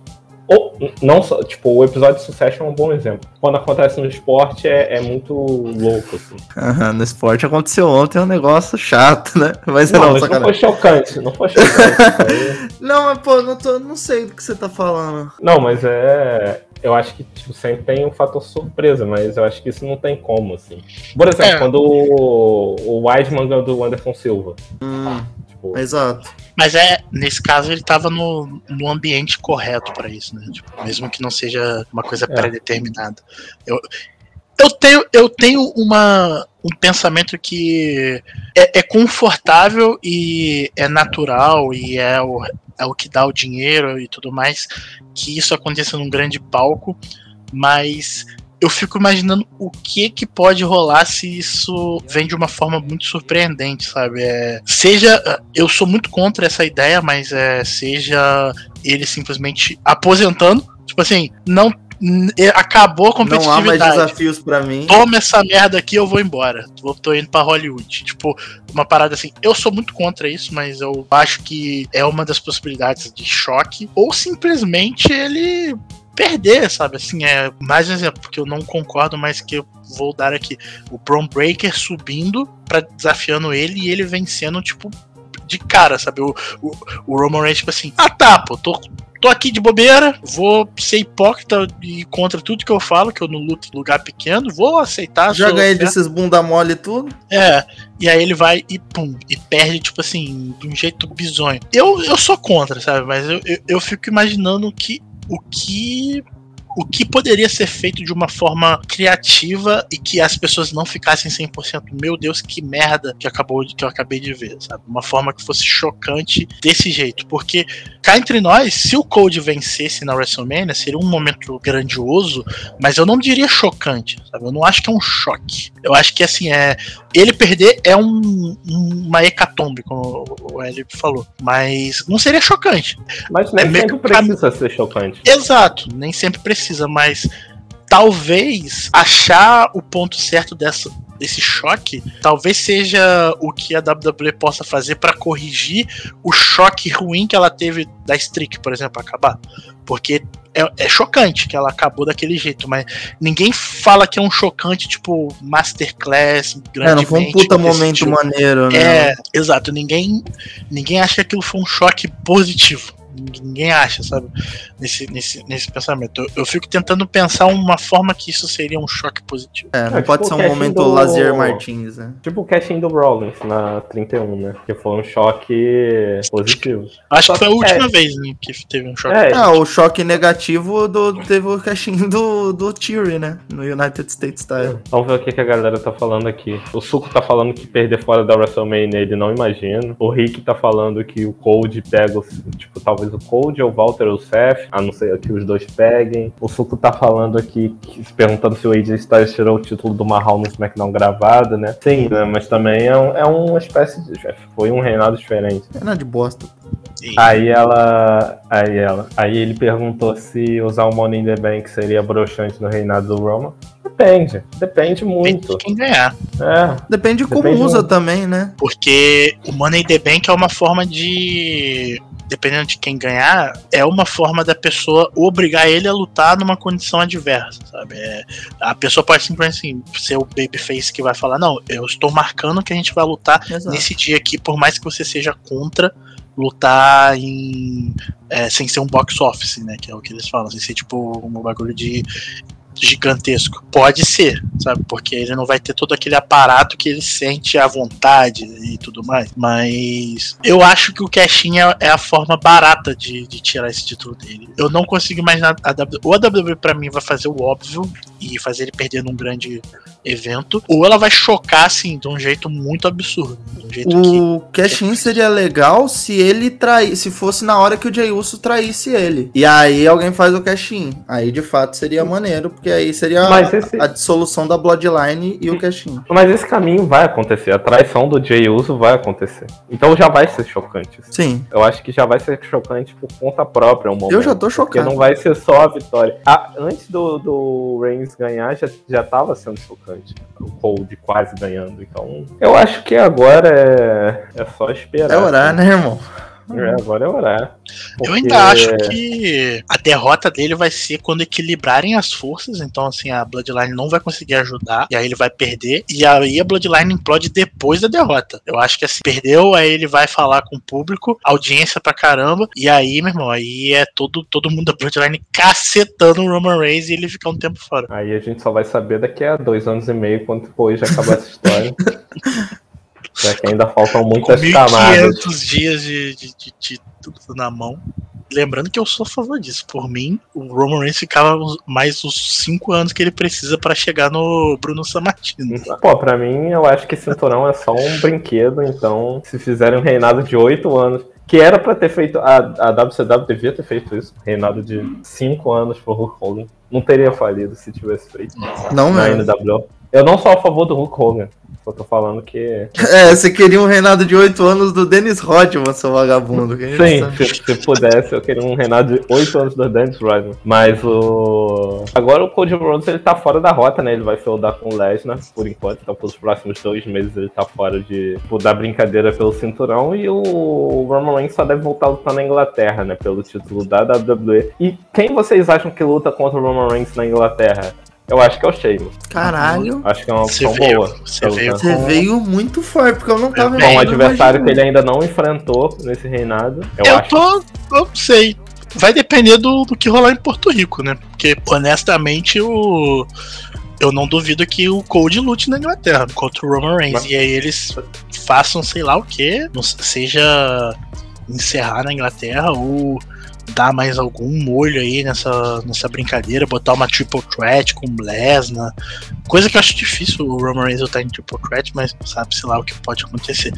Ou, não só, tipo, o episódio de Succession é um bom exemplo. Quando acontece no esporte é, é muito louco, assim. Uhum, no esporte aconteceu ontem é um negócio chato, né? Mas não, não, mas não foi chocante, não foi chocante. não, mas pô, não, tô, não sei do que você tá falando. Não, mas é. eu acho que tipo, sempre tem um fator surpresa, mas eu acho que isso não tem como, assim. Por exemplo, é. quando o, o Wiseman ganhou do Anderson Silva. Hum, tipo... Exato. Mas é, nesse caso, ele estava no, no ambiente correto para isso, né? Tipo, mesmo que não seja uma coisa é. pré-determinada. Eu, eu tenho, eu tenho uma, um pensamento que é, é, confortável e é natural e é o, é o que dá o dinheiro e tudo mais que isso aconteça num grande palco, mas eu fico imaginando o que que pode rolar se isso vem de uma forma muito surpreendente, sabe? É, seja, eu sou muito contra essa ideia, mas é, seja ele simplesmente aposentando, tipo assim, não acabou a competitividade. Não há mais desafios para mim. Toma essa merda aqui, eu vou embora. Vou, tô indo para Hollywood. Tipo, uma parada assim. Eu sou muito contra isso, mas eu acho que é uma das possibilidades de choque. Ou simplesmente ele perder, sabe? Assim, é mais um exemplo, porque eu não concordo, mas que eu vou dar aqui. O Bron Breaker subindo para desafiando ele e ele vencendo, tipo, de cara, sabe? O, o, o Roman Reigns, tipo assim, ah tá, pô, tô, tô aqui de bobeira, vou ser hipócrita e contra tudo que eu falo, que eu não luto em lugar pequeno, vou aceitar. Já ganhei desses bunda mole e tudo. É, e aí ele vai e pum, e perde, tipo assim, de um jeito bizonho. Eu, eu sou contra, sabe? Mas eu, eu, eu fico imaginando que o que o que poderia ser feito de uma forma criativa e que as pessoas não ficassem 100%, meu Deus, que merda que acabou que eu acabei de ver, sabe? Uma forma que fosse chocante desse jeito, porque cá entre nós, se o Code vencesse na WrestleMania, seria um momento grandioso, mas eu não diria chocante, sabe? Eu não acho que é um choque. Eu acho que assim é ele perder é um, uma hecatombe, como o Eli falou, mas não seria chocante. Mas nem é sempre precisa ser chocante. Exato, nem sempre precisa precisa, mas talvez achar o ponto certo dessa, desse choque talvez seja o que a WWE possa fazer para corrigir o choque ruim que ela teve da Streak, por exemplo, acabar. Porque é, é, chocante que ela acabou daquele jeito, mas ninguém fala que é um chocante tipo masterclass, grande. É, não foi um puta momento tipo. maneiro, né? É, exato. Ninguém, ninguém acha que aquilo foi um choque positivo ninguém acha, sabe? Nesse, nesse, nesse pensamento. Eu, eu, fico tentando pensar uma forma que isso seria um choque positivo. É, não é, pode tipo ser um momento do... Lazier Martins, né? Tipo o casting do Rollins na 31, né? Que foi um choque positivo. Acho Só que foi a última é... vez né, que teve um choque. É, ah, o choque negativo do, teve o casting do, do Theory, né? No United States Style. Vamos ver o que, que a galera tá falando aqui. O Suco tá falando que perder fora da WrestleMania ele não imagina. O Rick tá falando que o Cold pega, tipo, talvez talvez o Cold ou o Walter ou o Seth, a não ser que os dois peguem. O Suco tá falando aqui, perguntando se o AJ Styles tirou o título do Mahal no SmackDown gravado, né? Sim, né? mas também é, um, é uma espécie de. Foi um reinado diferente. Reinado de bosta. Aí ela. Aí ela. Aí ele perguntou se usar o Money in the Bank seria broxante no reinado do Roman. Depende, depende muito. Depende de quem ganhar. É, depende de como depende usa muito. também, né? Porque o Money in the Bank é uma forma de dependendo de quem ganhar, é uma forma da pessoa obrigar ele a lutar numa condição adversa, sabe? É, a pessoa pode simplesmente assim, ser o babyface que vai falar: Não, eu estou marcando que a gente vai lutar Exato. nesse dia aqui, por mais que você seja contra lutar em é, sem ser um box office, né? Que é o que eles falam, sem ser tipo um bagulho de gigantesco. Pode ser, sabe? Porque ele não vai ter todo aquele aparato que ele sente à vontade e tudo mais. Mas eu acho que o cashin é, é a forma barata de, de, tirar esse título dele. Eu não consigo imaginar a WWE. Ou a WWE pra mim vai fazer o óbvio e fazer ele perder num grande evento, ou ela vai chocar assim de um jeito muito absurdo. Um jeito o que... cash-in seria legal se ele trair, se fosse na hora que o Jey Uso traísse ele. E aí alguém faz o cash-in. Aí de fato seria maneiro, porque aí seria esse... a, dissolução da Bloodline e o cash-in. Mas esse caminho vai acontecer, a traição do Jey Uso vai acontecer. Então já vai ser chocante. Sim. Eu acho que já vai ser chocante por conta própria um momento. Eu já tô chocado. Porque não vai ser só a vitória. Ah, antes do, do Reigns ganhar, já, já tava sendo chocante. O Cold quase ganhando. Então, eu acho que agora é, é só esperar. É orar, assim. né, irmão? É, agora é orar. Porque... Eu ainda acho que a derrota dele vai ser quando equilibrarem as forças. Então, assim, a Bloodline não vai conseguir ajudar. E aí ele vai perder. E aí a Bloodline implode depois da derrota. Eu acho que assim, perdeu, aí ele vai falar com o público, audiência pra caramba. E aí, meu irmão, aí é todo, todo mundo da Bloodline cacetando o Roman Reigns e ele ficar um tempo fora. Aí a gente só vai saber daqui a dois anos e meio, quando for já acabar essa história. Já que ainda faltam muitas Com camadas. dias de, de, de título na mão. Lembrando que eu sou a favor disso. Por mim, o Roman Reigns ficava mais os 5 anos que ele precisa para chegar no Bruno Sammartino. Pô, pra mim, eu acho que cinturão é só um brinquedo. Então, se fizerem um reinado de 8 anos, que era para ter feito. A, a WCW devia ter feito isso. Reinado de 5 anos por Hulk Hogan. Não teria falido se tivesse feito. Não, na NWO. Eu não sou a favor do Hulk Hogan. Só tô falando que. É, você queria um reinado de 8 anos do Dennis Rodman, seu vagabundo. Sim, se, se, pudesse, eu queria um reinado de 8 anos do Dennis Rodman. Mas o. Agora o Cody Rhodes ele tá fora da rota, né? Ele vai feudar com o Lesnar, por enquanto. Então, pelos próximos dois meses ele tá fora de tipo, da brincadeira pelo cinturão. E o Roman Reigns só deve voltar a lutar na Inglaterra, né? Pelo título da WWE. E quem vocês acham que luta contra o Roman Reigns na Inglaterra? Eu acho que é o Sheamus. Caralho. Acho que é uma opção boa. Você veio, você veio muito forte, porque eu não tava vendo. É um adversário que ele ainda não enfrentou nesse reinado. Eu, eu acho. tô. Eu sei. Vai depender do, do que rolar em Porto Rico, né? Porque, honestamente, o. Eu não duvido que o Cold lute na Inglaterra contra o Roman Reigns. Mas... E aí eles façam sei lá o que. Seja encerrar na Inglaterra ou dar mais algum molho aí nessa, nessa brincadeira, botar uma triple threat com Lesnar, coisa que eu acho difícil o Roman Reigns estar em triple threat, mas sabe, sei lá o que pode acontecer.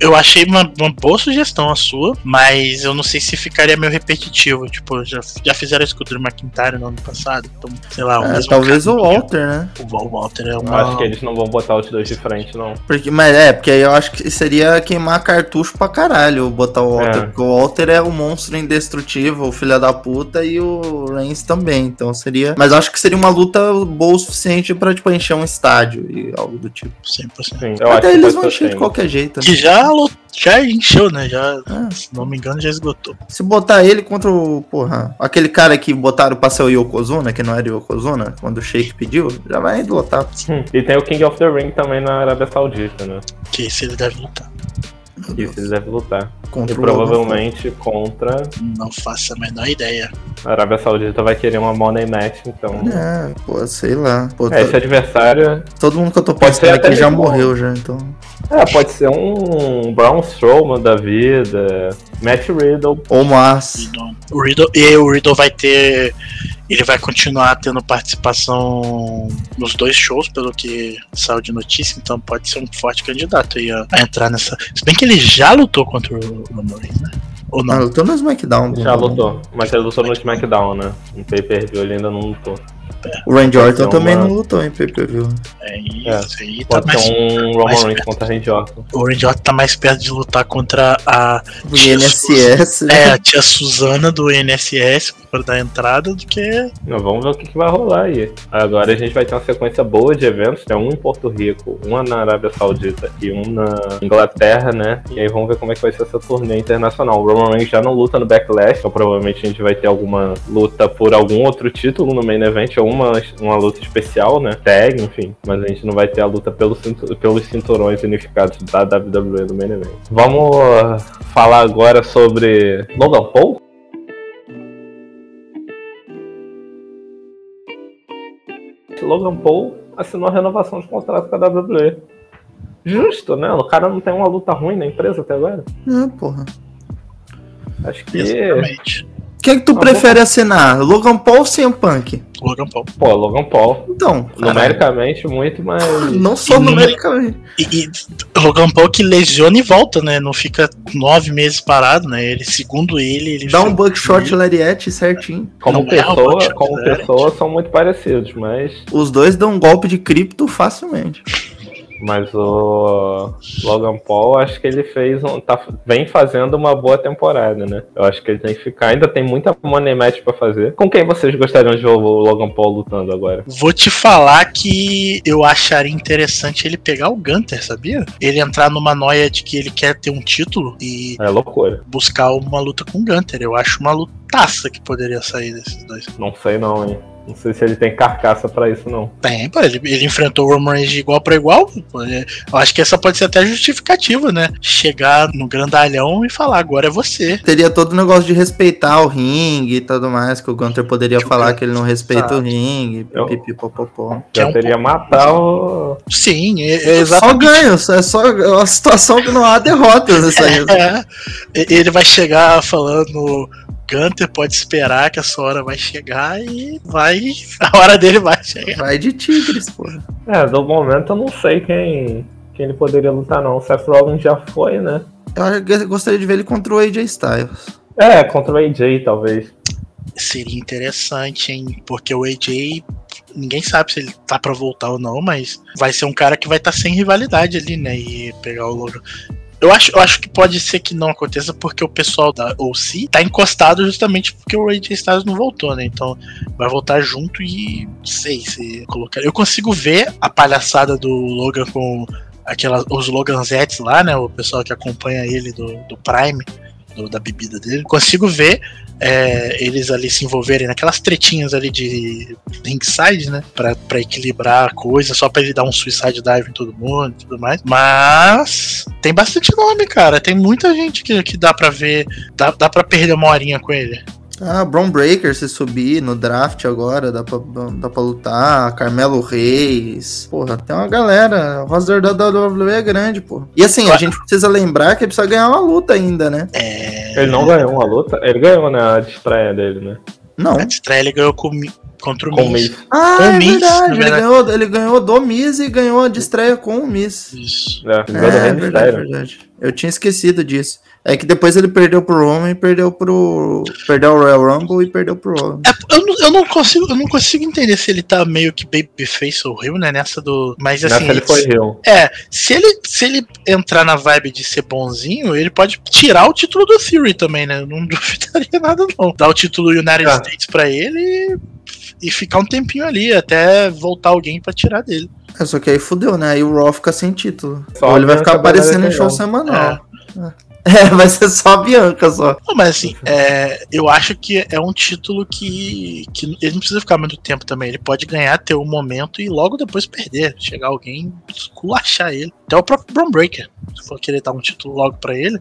Eu achei uma, uma boa sugestão a sua, mas eu não sei se ficaria meio repetitivo, tipo, já, já fizeram isso com o Drew McIntyre no ano passado, então, sei lá, o é, talvez o Walter, né? O Walter é uma... Eu acho que eles não vão botar os dois de frente, não. Porque, mas é, porque aí eu acho que seria queimar cartucho pra caralho botar o Walter, é. porque o Walter é o monstro indestrutível o filho da puta e o Reigns também. Então seria. Mas acho que seria uma luta boa o suficiente pra, tipo, encher um estádio e algo do tipo. 100%. Sim, Até eles vão encher de qualquer jeito. Né? Que já, já encheu, né? Já, ah. se não me engano, já esgotou. Se botar ele contra o. Porra, aquele cara que botaram pra ser o Yokozuna, que não era o Yokozuna, quando o Sheik pediu, já vai lotar. Hum. E tem o King of the Ring também na Arábia Saudita, né? Que esse ele deve lutar. Isso, ele deve lutar. Contra e provavelmente contra. Não faço a menor ideia. A Arábia Saudita vai querer uma money match, então. É, pô, sei lá. Pô, é, esse adversário. Todo mundo que eu tô pensando aqui já morreu, já, então. É, pode ser um Braun Strowman da vida, Matt Riddle. Ou Mars. O Riddle, e o Riddle vai ter ele vai continuar tendo participação nos dois shows, pelo que saiu de notícia, então pode ser um forte candidato aí a, a entrar nessa. Se bem que ele já lutou contra o Roman Reigns, né? Ou não? Ah, lutou no SmackDown. Já lutou, mas ele lutou no SmackDown, né? No pay-per-view ele ainda não lutou. O Randy Orton também uma... não lutou em PPV. É isso é. aí. Tá Pode mais, um Roman Reigns contra Randy Orton. O Randy Orton tá mais perto de lutar contra a. O INSS. Né? É, a tia Suzana do INSS para dar entrada do que. Não, vamos ver o que, que, vai rolar aí. Agora a gente vai ter uma sequência boa de eventos, né? Um em Porto Rico, uma na Arábia Saudita e um na Inglaterra, né? E aí vamos ver como é que vai ser essa turnê internacional. O Roman Reigns já não luta no Backlash, então provavelmente a gente vai ter alguma luta por algum outro título no main event ou uma, uma luta especial, né? Tag, enfim. Mas a gente não vai ter a luta pelos, pelos cinturões unificados da WWE no main event. Vamos falar agora sobre Logan Paul? Logan Paul assinou a renovação de contrato com a WWE. Justo, né? O cara não tem uma luta ruim na empresa até agora. Não, porra. Acho que. Exatamente. Quem é que tu ah, prefere assinar? Logan Paul ou CM Punk? Logan Paul. Pô, Logan Paul. Então. Numericamente, muito mais. Não só numericamente. E, e, Logan Paul que lesiona e volta, né? Não fica nove meses parado, né? Ele, segundo ele. ele Dá um buckshot lariete certinho. Como Não pessoa, é como pessoa, são muito parecidos, mas. Os dois dão um golpe de cripto facilmente. Mas o Logan Paul, acho que ele fez um. Tá, vem fazendo uma boa temporada, né? Eu acho que ele tem que ficar. Ainda tem muita money match pra fazer. Com quem vocês gostariam de ver o Logan Paul lutando agora? Vou te falar que eu acharia interessante ele pegar o Gunter, sabia? Ele entrar numa noia de que ele quer ter um título e. É loucura. Buscar uma luta com o Gunter. Eu acho uma lutaça que poderia sair desses dois. Não sei não, hein? Não sei se ele tem carcaça para isso, não. Tem, pô, ele, ele enfrentou o Roman Reigns de igual para igual. Pô, eu acho que essa pode ser até justificativa, né? Chegar no grandalhão e falar, agora é você. Teria todo o negócio de respeitar o ringue e tudo mais, que o Gunter poderia que falar que ele não respeita tá. o ringue, pipipopopó. Já é um teria matar o... Sim, é, é exatamente. Só ganhos, é só uma situação que não há derrotas isso aí. É, ele vai chegar falando Gunter pode esperar que a sua hora vai chegar e vai. A hora dele vai chegar. Vai de Tigres, pô. É, do momento eu não sei quem, quem ele poderia lutar, não. O Seth Rollins já foi, né? Eu gostaria de ver ele contra o AJ Styles. É, contra o AJ, talvez. Seria interessante, hein? Porque o AJ ninguém sabe se ele tá para voltar ou não, mas vai ser um cara que vai estar tá sem rivalidade ali, né? E pegar o logo. Eu acho, eu acho que pode ser que não aconteça porque o pessoal da OC tá encostado justamente porque o AJ Styles não voltou, né? Então vai voltar junto e não sei se colocar. Eu consigo ver a palhaçada do Logan com aquelas, os Loganzettes lá, né? O pessoal que acompanha ele do, do Prime, do, da bebida dele. Consigo ver é, eles ali se envolverem naquelas tretinhas ali de ringside, né? Pra, pra equilibrar a coisa, só pra ele dar um suicide dive em todo mundo e tudo mais. Mas tem bastante nome, cara. Tem muita gente que, que dá pra ver, dá, dá pra perder uma horinha com ele. Ah, Brown Breaker se subir no draft agora, dá pra, dá pra lutar. Carmelo Reis. Porra, tem uma galera. O roster da WWE é grande, pô. E assim, a gente precisa lembrar que ele precisa ganhar uma luta ainda, né? É... Ele não ganhou uma luta? Ele ganhou, né? A estreia dele, né? Não. A estreia ele ganhou com, contra o com Miz. Miz. Ah, com é Miz, verdade. Ele ganhou, ele ganhou do Miz e ganhou a de estreia com o Miz. Isso. É, é, é verdade, verdade. Eu tinha esquecido disso. É que depois ele perdeu pro Roman e perdeu pro. Perdeu o Royal Rumble e perdeu pro Roman. É, eu, não, eu, não consigo, eu não consigo entender se ele tá meio que babyface ou Rio, né? Nessa do. Mas assim. Nessa ele foi Rio. É, se ele, se ele entrar na vibe de ser bonzinho, ele pode tirar o título do Theory também, né? Eu não duvidaria nada, não. Dar o título United ah. States pra ele e, e ficar um tempinho ali, até voltar alguém pra tirar dele. É, só que aí fudeu, né? Aí o Raw fica sem título. Só Ou ele vai ficar aparecendo em show semanal. É. é. É, vai ser só a Bianca só. Não, mas assim, é, eu acho que é um título que, que ele não precisa ficar muito tempo também. Ele pode ganhar, ter um momento e logo depois perder. Chegar alguém, esculachar ele. Até o próprio Brown Breaker. Se for querer dar um título logo para ele,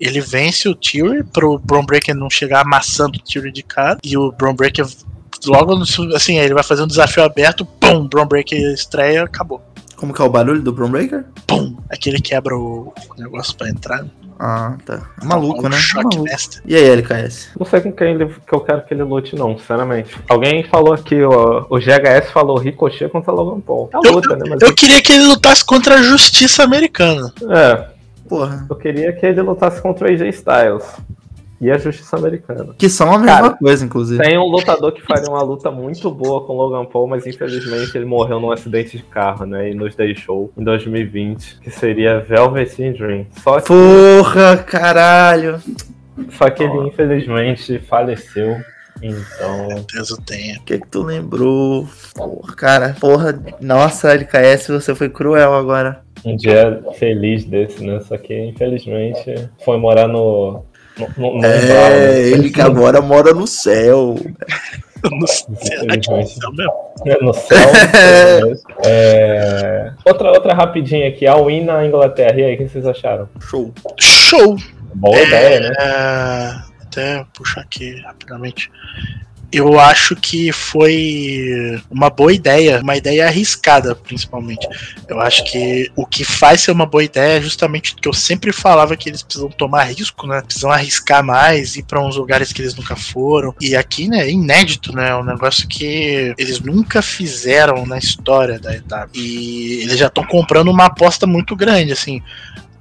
ele vence o Theory pro Brown Breaker não chegar amassando o Theory de cara. E o Brown Breaker, logo assim, ele vai fazer um desafio aberto, pum, Brown Breaker estreia, acabou. Como que é o barulho do Brown Breaker? Pum! Aquele quebra o negócio pra entrar. Ah, tá. É maluco, né? Choque maluco. E aí, LKS? Não sei com quem ele, que eu quero que ele lute, não, sinceramente. Alguém falou aqui, ó, o GHS falou Ricochet contra Logan Paul. É luta, eu, né? Mas eu queria que ele lutasse contra a justiça americana. É. Porra. Eu queria que ele lutasse contra o AJ Styles e a Justiça Americana. Que são a mesma Cara, coisa, inclusive. Tem um lutador que faria uma luta muito boa com Logan Paul, mas infelizmente ele morreu num acidente de carro, né? E nos deixou em 2020, que seria Velvet Dream. Só que... Porra, caralho! Só que ele infelizmente faleceu. Então. Deus o tenha. O que que tu lembrou? Porra, cara, porra, nossa, LKS, você foi cruel agora. Um dia feliz desse, né? Só que infelizmente foi morar no não, não é, ele que agora mora no céu. no céu, é, no céu. é... outra, outra rapidinha aqui, a Win na Inglaterra. E aí, o que vocês acharam? Show. Show! Boa é, ideia, né? Até puxar aqui rapidamente eu acho que foi uma boa ideia, uma ideia arriscada, principalmente. Eu acho que o que faz ser uma boa ideia é justamente o que eu sempre falava que eles precisam tomar risco, né? Precisam arriscar mais, ir para uns lugares que eles nunca foram. E aqui, né, é inédito, né? É um negócio que eles nunca fizeram na história da etapa. E eles já estão comprando uma aposta muito grande, assim.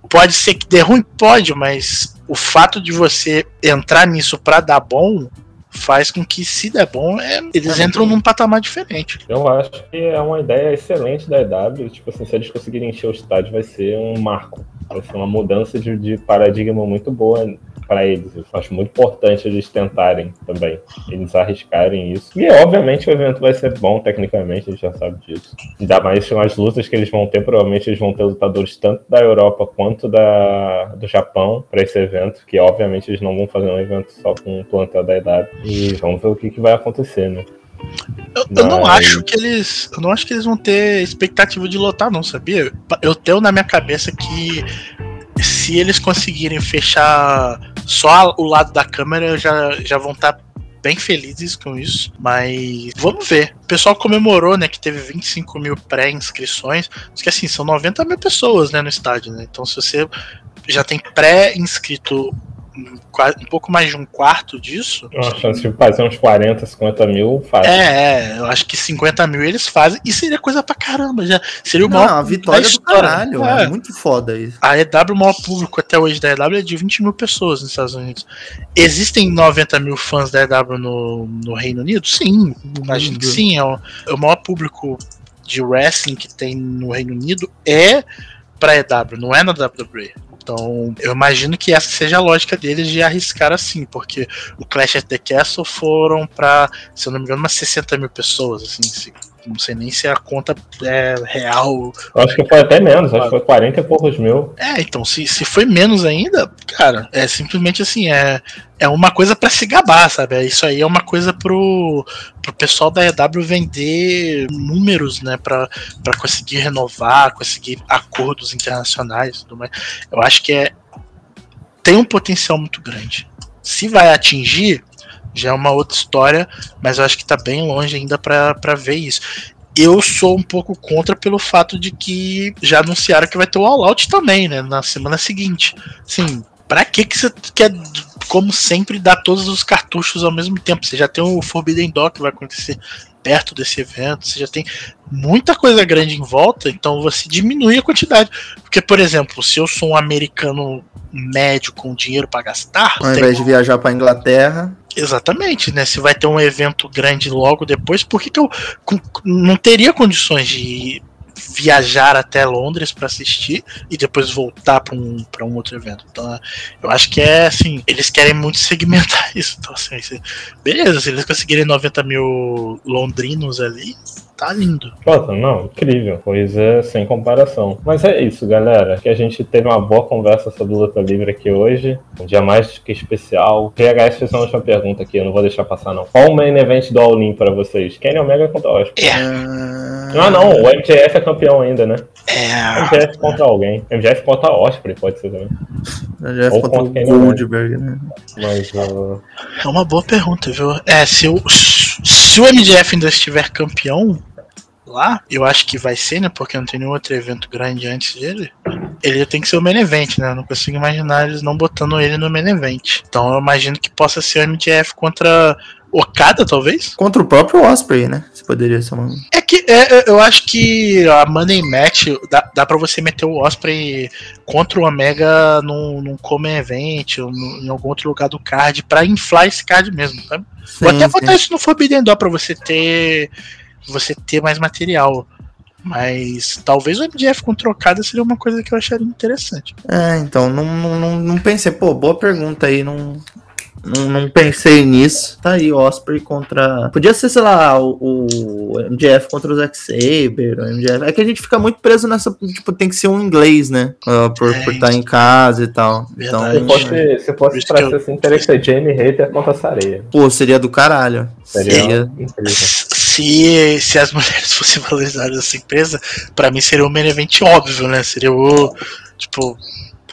Pode ser que dê ruim? Pode, mas o fato de você entrar nisso para dar bom faz com que, se der bom, é, eles é entram num patamar diferente. Eu acho que é uma ideia excelente da EW. Tipo assim, se eles conseguirem encher o estádio, vai ser um marco. Vai ser uma mudança de, de paradigma muito boa para eles. Eu acho muito importante eles tentarem também, eles arriscarem isso. E obviamente o evento vai ser bom tecnicamente, a gente já sabe disso. Ainda mais com as lutas que eles vão ter, provavelmente eles vão ter lutadores tanto da Europa quanto da, do Japão para esse evento, que obviamente eles não vão fazer um evento só com o plantel da idade. E vamos ver o que, que vai acontecer, né? Eu, eu, não acho que eles. Eu não acho que eles vão ter expectativa de lotar, não, sabia? Eu tenho na minha cabeça que se eles conseguirem fechar só o lado da câmera, já, já vão estar tá bem felizes com isso, mas vamos ver. O pessoal comemorou, né, que teve 25 mil pré-inscrições, que assim, são 90 mil pessoas, né, no estádio, né, então se você já tem pré-inscrito um pouco mais de um quarto disso. Uma chance de fazer uns 40, 50 mil faz. É, é, eu acho que 50 mil eles fazem e seria coisa pra caramba. Já seria o Não, maior. a vitória do caralho, é. é. muito foda isso. A EW, o maior público até hoje da EW é de 20 mil pessoas nos Estados Unidos. Existem 90 mil fãs da EW no, no Reino Unido? Sim, imagino que sim. É o, é o maior público de wrestling que tem no Reino Unido é pra EW, não é na WWE. Então, eu imagino que essa seja a lógica deles de arriscar assim, porque o Clash at the Castle foram para, se eu não me engano, umas 60 mil pessoas, assim, não sei nem se a conta é real. Acho que foi até menos, acho que foi 40 e poucos mil. É, então, se, se foi menos ainda, cara, é simplesmente assim, é, é uma coisa para se gabar, sabe? Isso aí é uma coisa pro, pro pessoal da EW vender números, né, para conseguir renovar, conseguir acordos internacionais e tudo mais. Eu acho que é tem um potencial muito grande. Se vai atingir, já é uma outra história, mas eu acho que tá bem longe ainda para ver isso. Eu sou um pouco contra pelo fato de que já anunciaram que vai ter o All Out também, né? Na semana seguinte. Sim, pra que que você quer, como sempre, dar todos os cartuchos ao mesmo tempo? Você já tem o Forbidden Door que vai acontecer perto desse evento, você já tem muita coisa grande em volta, então você diminui a quantidade. Porque, por exemplo, se eu sou um americano médio com dinheiro para gastar. Ao invés de viajar para Inglaterra. Exatamente, né? Se vai ter um evento grande logo depois, por que, que eu não teria condições de viajar até Londres para assistir e depois voltar para um, um outro evento. Então, eu acho que é assim, eles querem muito segmentar isso. Então, assim, beleza, se eles conseguirem 90 mil londrinos ali, tá lindo. Nossa, não, incrível. Coisa sem comparação. Mas é isso, galera. Que a gente teve uma boa conversa sobre luta livre aqui hoje. Um dia mais que especial. PHS fez uma última pergunta aqui, eu não vou deixar passar, não. Qual o main event do All-In pra vocês? Kenny Omega contra Osprey. É. Ah, não, o MJF é campeão ainda, né? É. MJF contra alguém. MJF contra Osprey, pode ser também. MJF Ou contra, contra o Goldberg, né? Mas, uh... É uma boa pergunta, viu? É, se o, se o MJF ainda estiver campeão, lá, eu acho que vai ser, né? Porque não tem nenhum outro evento grande antes dele. Ele tem que ser o main event, né? Eu não consigo imaginar eles não botando ele no main event. Então eu imagino que possa ser o MJF contra Okada, talvez? Contra o próprio Osprey, né? Você poderia ser uma. É que é, eu acho que a Money Match dá, dá pra você meter o Osprey contra o Omega num, num Common Event ou em algum outro lugar do card pra inflar esse card mesmo, sabe? Sim, Vou até sim. botar isso no Forbidden Door pra você ter você ter mais material. Mas talvez o MDF com trocada seria uma coisa que eu acharia interessante. É, então, não, não, não pensei, pô, boa pergunta aí, não, não, não, pensei nisso. Tá aí, Osprey contra. Podia ser, sei lá, o, o MJF contra o Zack Saber. O MJF. É que a gente fica muito preso nessa. Tipo, tem que ser um inglês, né? Por, é, por estar em casa e tal. Então, se fosse, se fosse pra ser assim, teria que ser Jamie Hater contra a Sareia. Pô, seria do caralho. Seria, seria... Se, se as mulheres fossem valorizadas nessa empresa, pra mim seria um main event óbvio, né? Seria o. Tipo,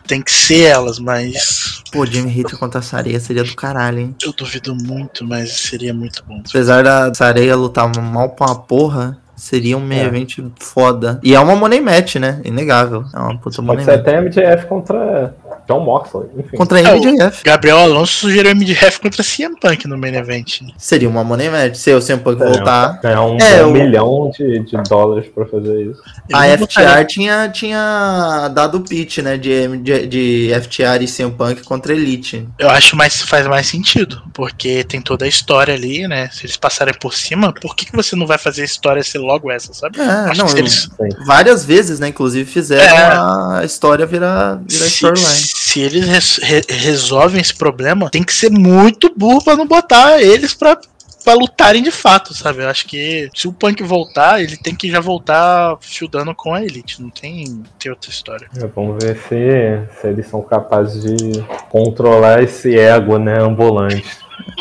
tem que ser elas, mas. Pô, Jimmy Hit contra a Sareia seria do caralho, hein? Eu duvido muito, mas seria muito bom. Apesar da Sareia lutar mal pra uma porra, seria um meio é. foda. E é uma money match, né? Inegável. É uma puta money Pode ser até MJF contra John Moxley, enfim. Contra MJF. Gabriel Alonso sugeriu MJF contra CM Punk no main event. Seria uma money match. Se o CM Punk voltar. Ganhar um, é, um milhão de, de dólares pra fazer isso. A FTR tinha, tinha dado o pitch, né? De, de, de FTR e CM Punk contra Elite. Eu acho mais faz mais sentido. Porque tem toda a história ali, né? Se eles passarem por cima, por que, que você não vai fazer a história ser logo essa, sabe? É, não, eles... Várias vezes, né? Inclusive fizeram é. a história virar, virar storyline se eles re, resolvem esse problema, tem que ser muito burro pra não botar eles pra, pra lutarem de fato, sabe? Eu acho que se o Punk voltar, ele tem que já voltar fildando com a Elite. Não tem, tem outra história. É, vamos ver se, se eles são capazes de controlar esse ego, né, ambulante.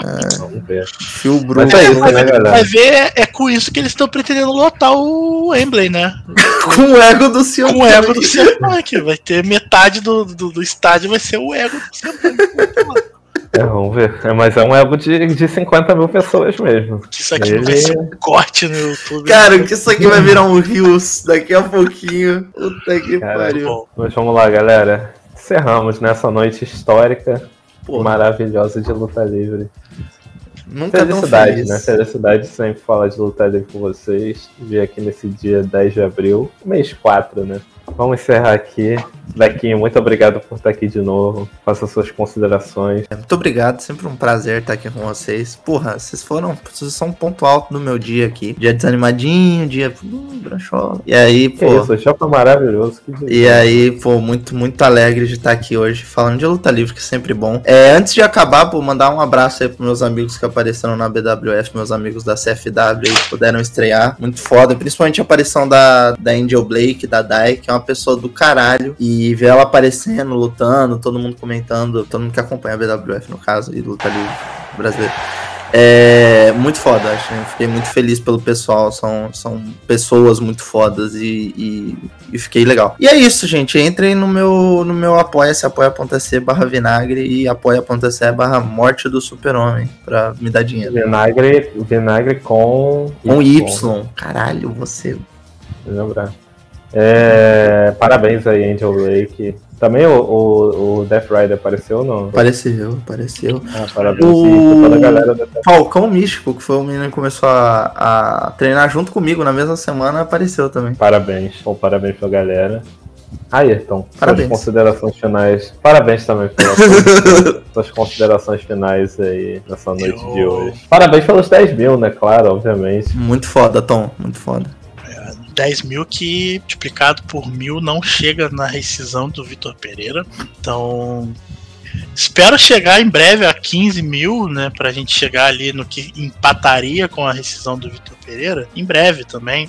É. Vamos ver. Phil Bruno. Mas é isso, né, galera? Vai ver, é, com isso que eles estão pretendendo lotar o Emblem, né? com o ego do Senhor. Com o ego do Punk. Vai ter metade do, do, do estádio, vai ser o ego do Punk. É, vamos ver. É, mas é um ego de, de 50 mil pessoas mesmo. Isso aqui Ele... vai ser um corte no YouTube. Cara, que isso aqui vai virar um Rios daqui a pouquinho. Puta que Cara, pariu. Mas vamos lá, galera. Encerramos nessa noite histórica Pô. maravilhosa de luta livre. Nunca Felicidade, né? Felicidade sempre falar de luta livre com vocês. Vir aqui nesse dia 10 de abril, mês 4, né? Vamos encerrar aqui. Bequinho, muito obrigado por estar aqui de novo. Faça suas considerações. É, muito obrigado, sempre um prazer estar aqui com vocês. Porra, vocês foram. Vocês são um ponto alto no meu dia aqui. Dia desanimadinho, dia. Uh, branchola. E aí, pô. Que isso, o show maravilhoso. E aí, pô, muito, muito alegre de estar aqui hoje falando de luta livre, que é sempre bom. É, antes de acabar, pô, mandar um abraço aí pros meus amigos que apareceram na BWF, meus amigos da CFW que puderam estrear. Muito foda, principalmente a aparição da, da Angel Blake, da Dai, que é uma pessoa do caralho. E ver ela aparecendo, lutando, todo mundo comentando, todo mundo que acompanha a BWF, no caso, e luta livre brasileiro. É muito foda, acho. Né? Fiquei muito feliz pelo pessoal. São, são pessoas muito fodas e, e, e fiquei legal. E é isso, gente. Entrem no meu, no meu apoia-se, apoia.se barra vinagre e apoia.se barra morte do super-homem pra me dar dinheiro. Vinagre, vinagre com. Com Y. y. Caralho, você. Lembrar. É, parabéns aí, Angel Lake. Também o, o, o, Death Rider apareceu ou não? Apareceu, apareceu. Ah, parabéns o... toda a galera da Falcão Místico, que foi o menino que começou a, a, treinar junto comigo na mesma semana, apareceu também. Parabéns, bom, parabéns pra galera. Ayrton, parabéns. suas considerações finais. Parabéns também pelas suas considerações finais aí nessa noite Eu... de hoje. Parabéns pelos 10 mil, né? Claro, obviamente. Muito foda, Tom, muito foda. 10 mil que multiplicado por mil não chega na rescisão do Vitor Pereira. Então, espero chegar em breve a 15 mil, né? Pra gente chegar ali no que empataria com a rescisão do Vitor Pereira. Em breve também.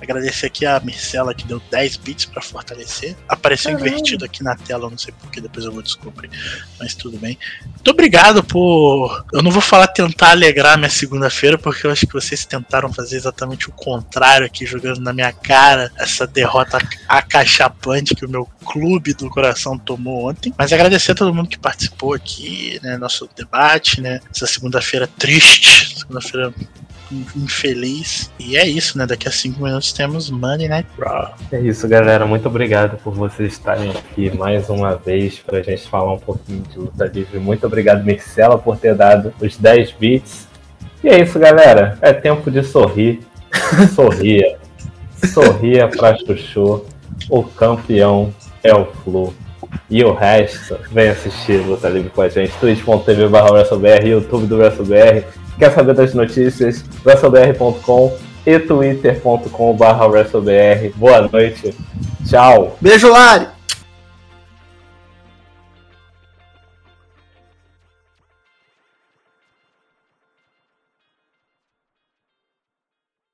Agradecer aqui a Mircela que deu 10 bits para fortalecer. Apareceu Caramba. invertido aqui na tela, não sei porquê, depois eu vou descobrir. Mas tudo bem. Muito obrigado por. Eu não vou falar tentar alegrar minha segunda-feira, porque eu acho que vocês tentaram fazer exatamente o contrário aqui, jogando na minha cara essa derrota acachapante que o meu clube do coração tomou ontem. Mas agradecer a todo mundo que participou aqui, né? Nosso debate, né? Essa segunda-feira triste, segunda-feira infeliz. E é isso, né? Daqui a cinco minutos temos Monday Night Raw. É isso, galera. Muito obrigado por vocês estarem aqui mais uma vez pra gente falar um pouquinho de luta livre. Muito obrigado, Mircela, por ter dado os 10 bits. E é isso, galera. É tempo de sorrir. Sorria. Sorria pra Chuchu. O campeão é o Flu. E o resto, vem assistir Luta Livre com a gente. twitch.tv barra YouTube do WrestleBR Quer saber das notícias? WrestleBR.com e twitter.com.br. WrestleBR. Boa noite. Tchau. Beijo, Lari.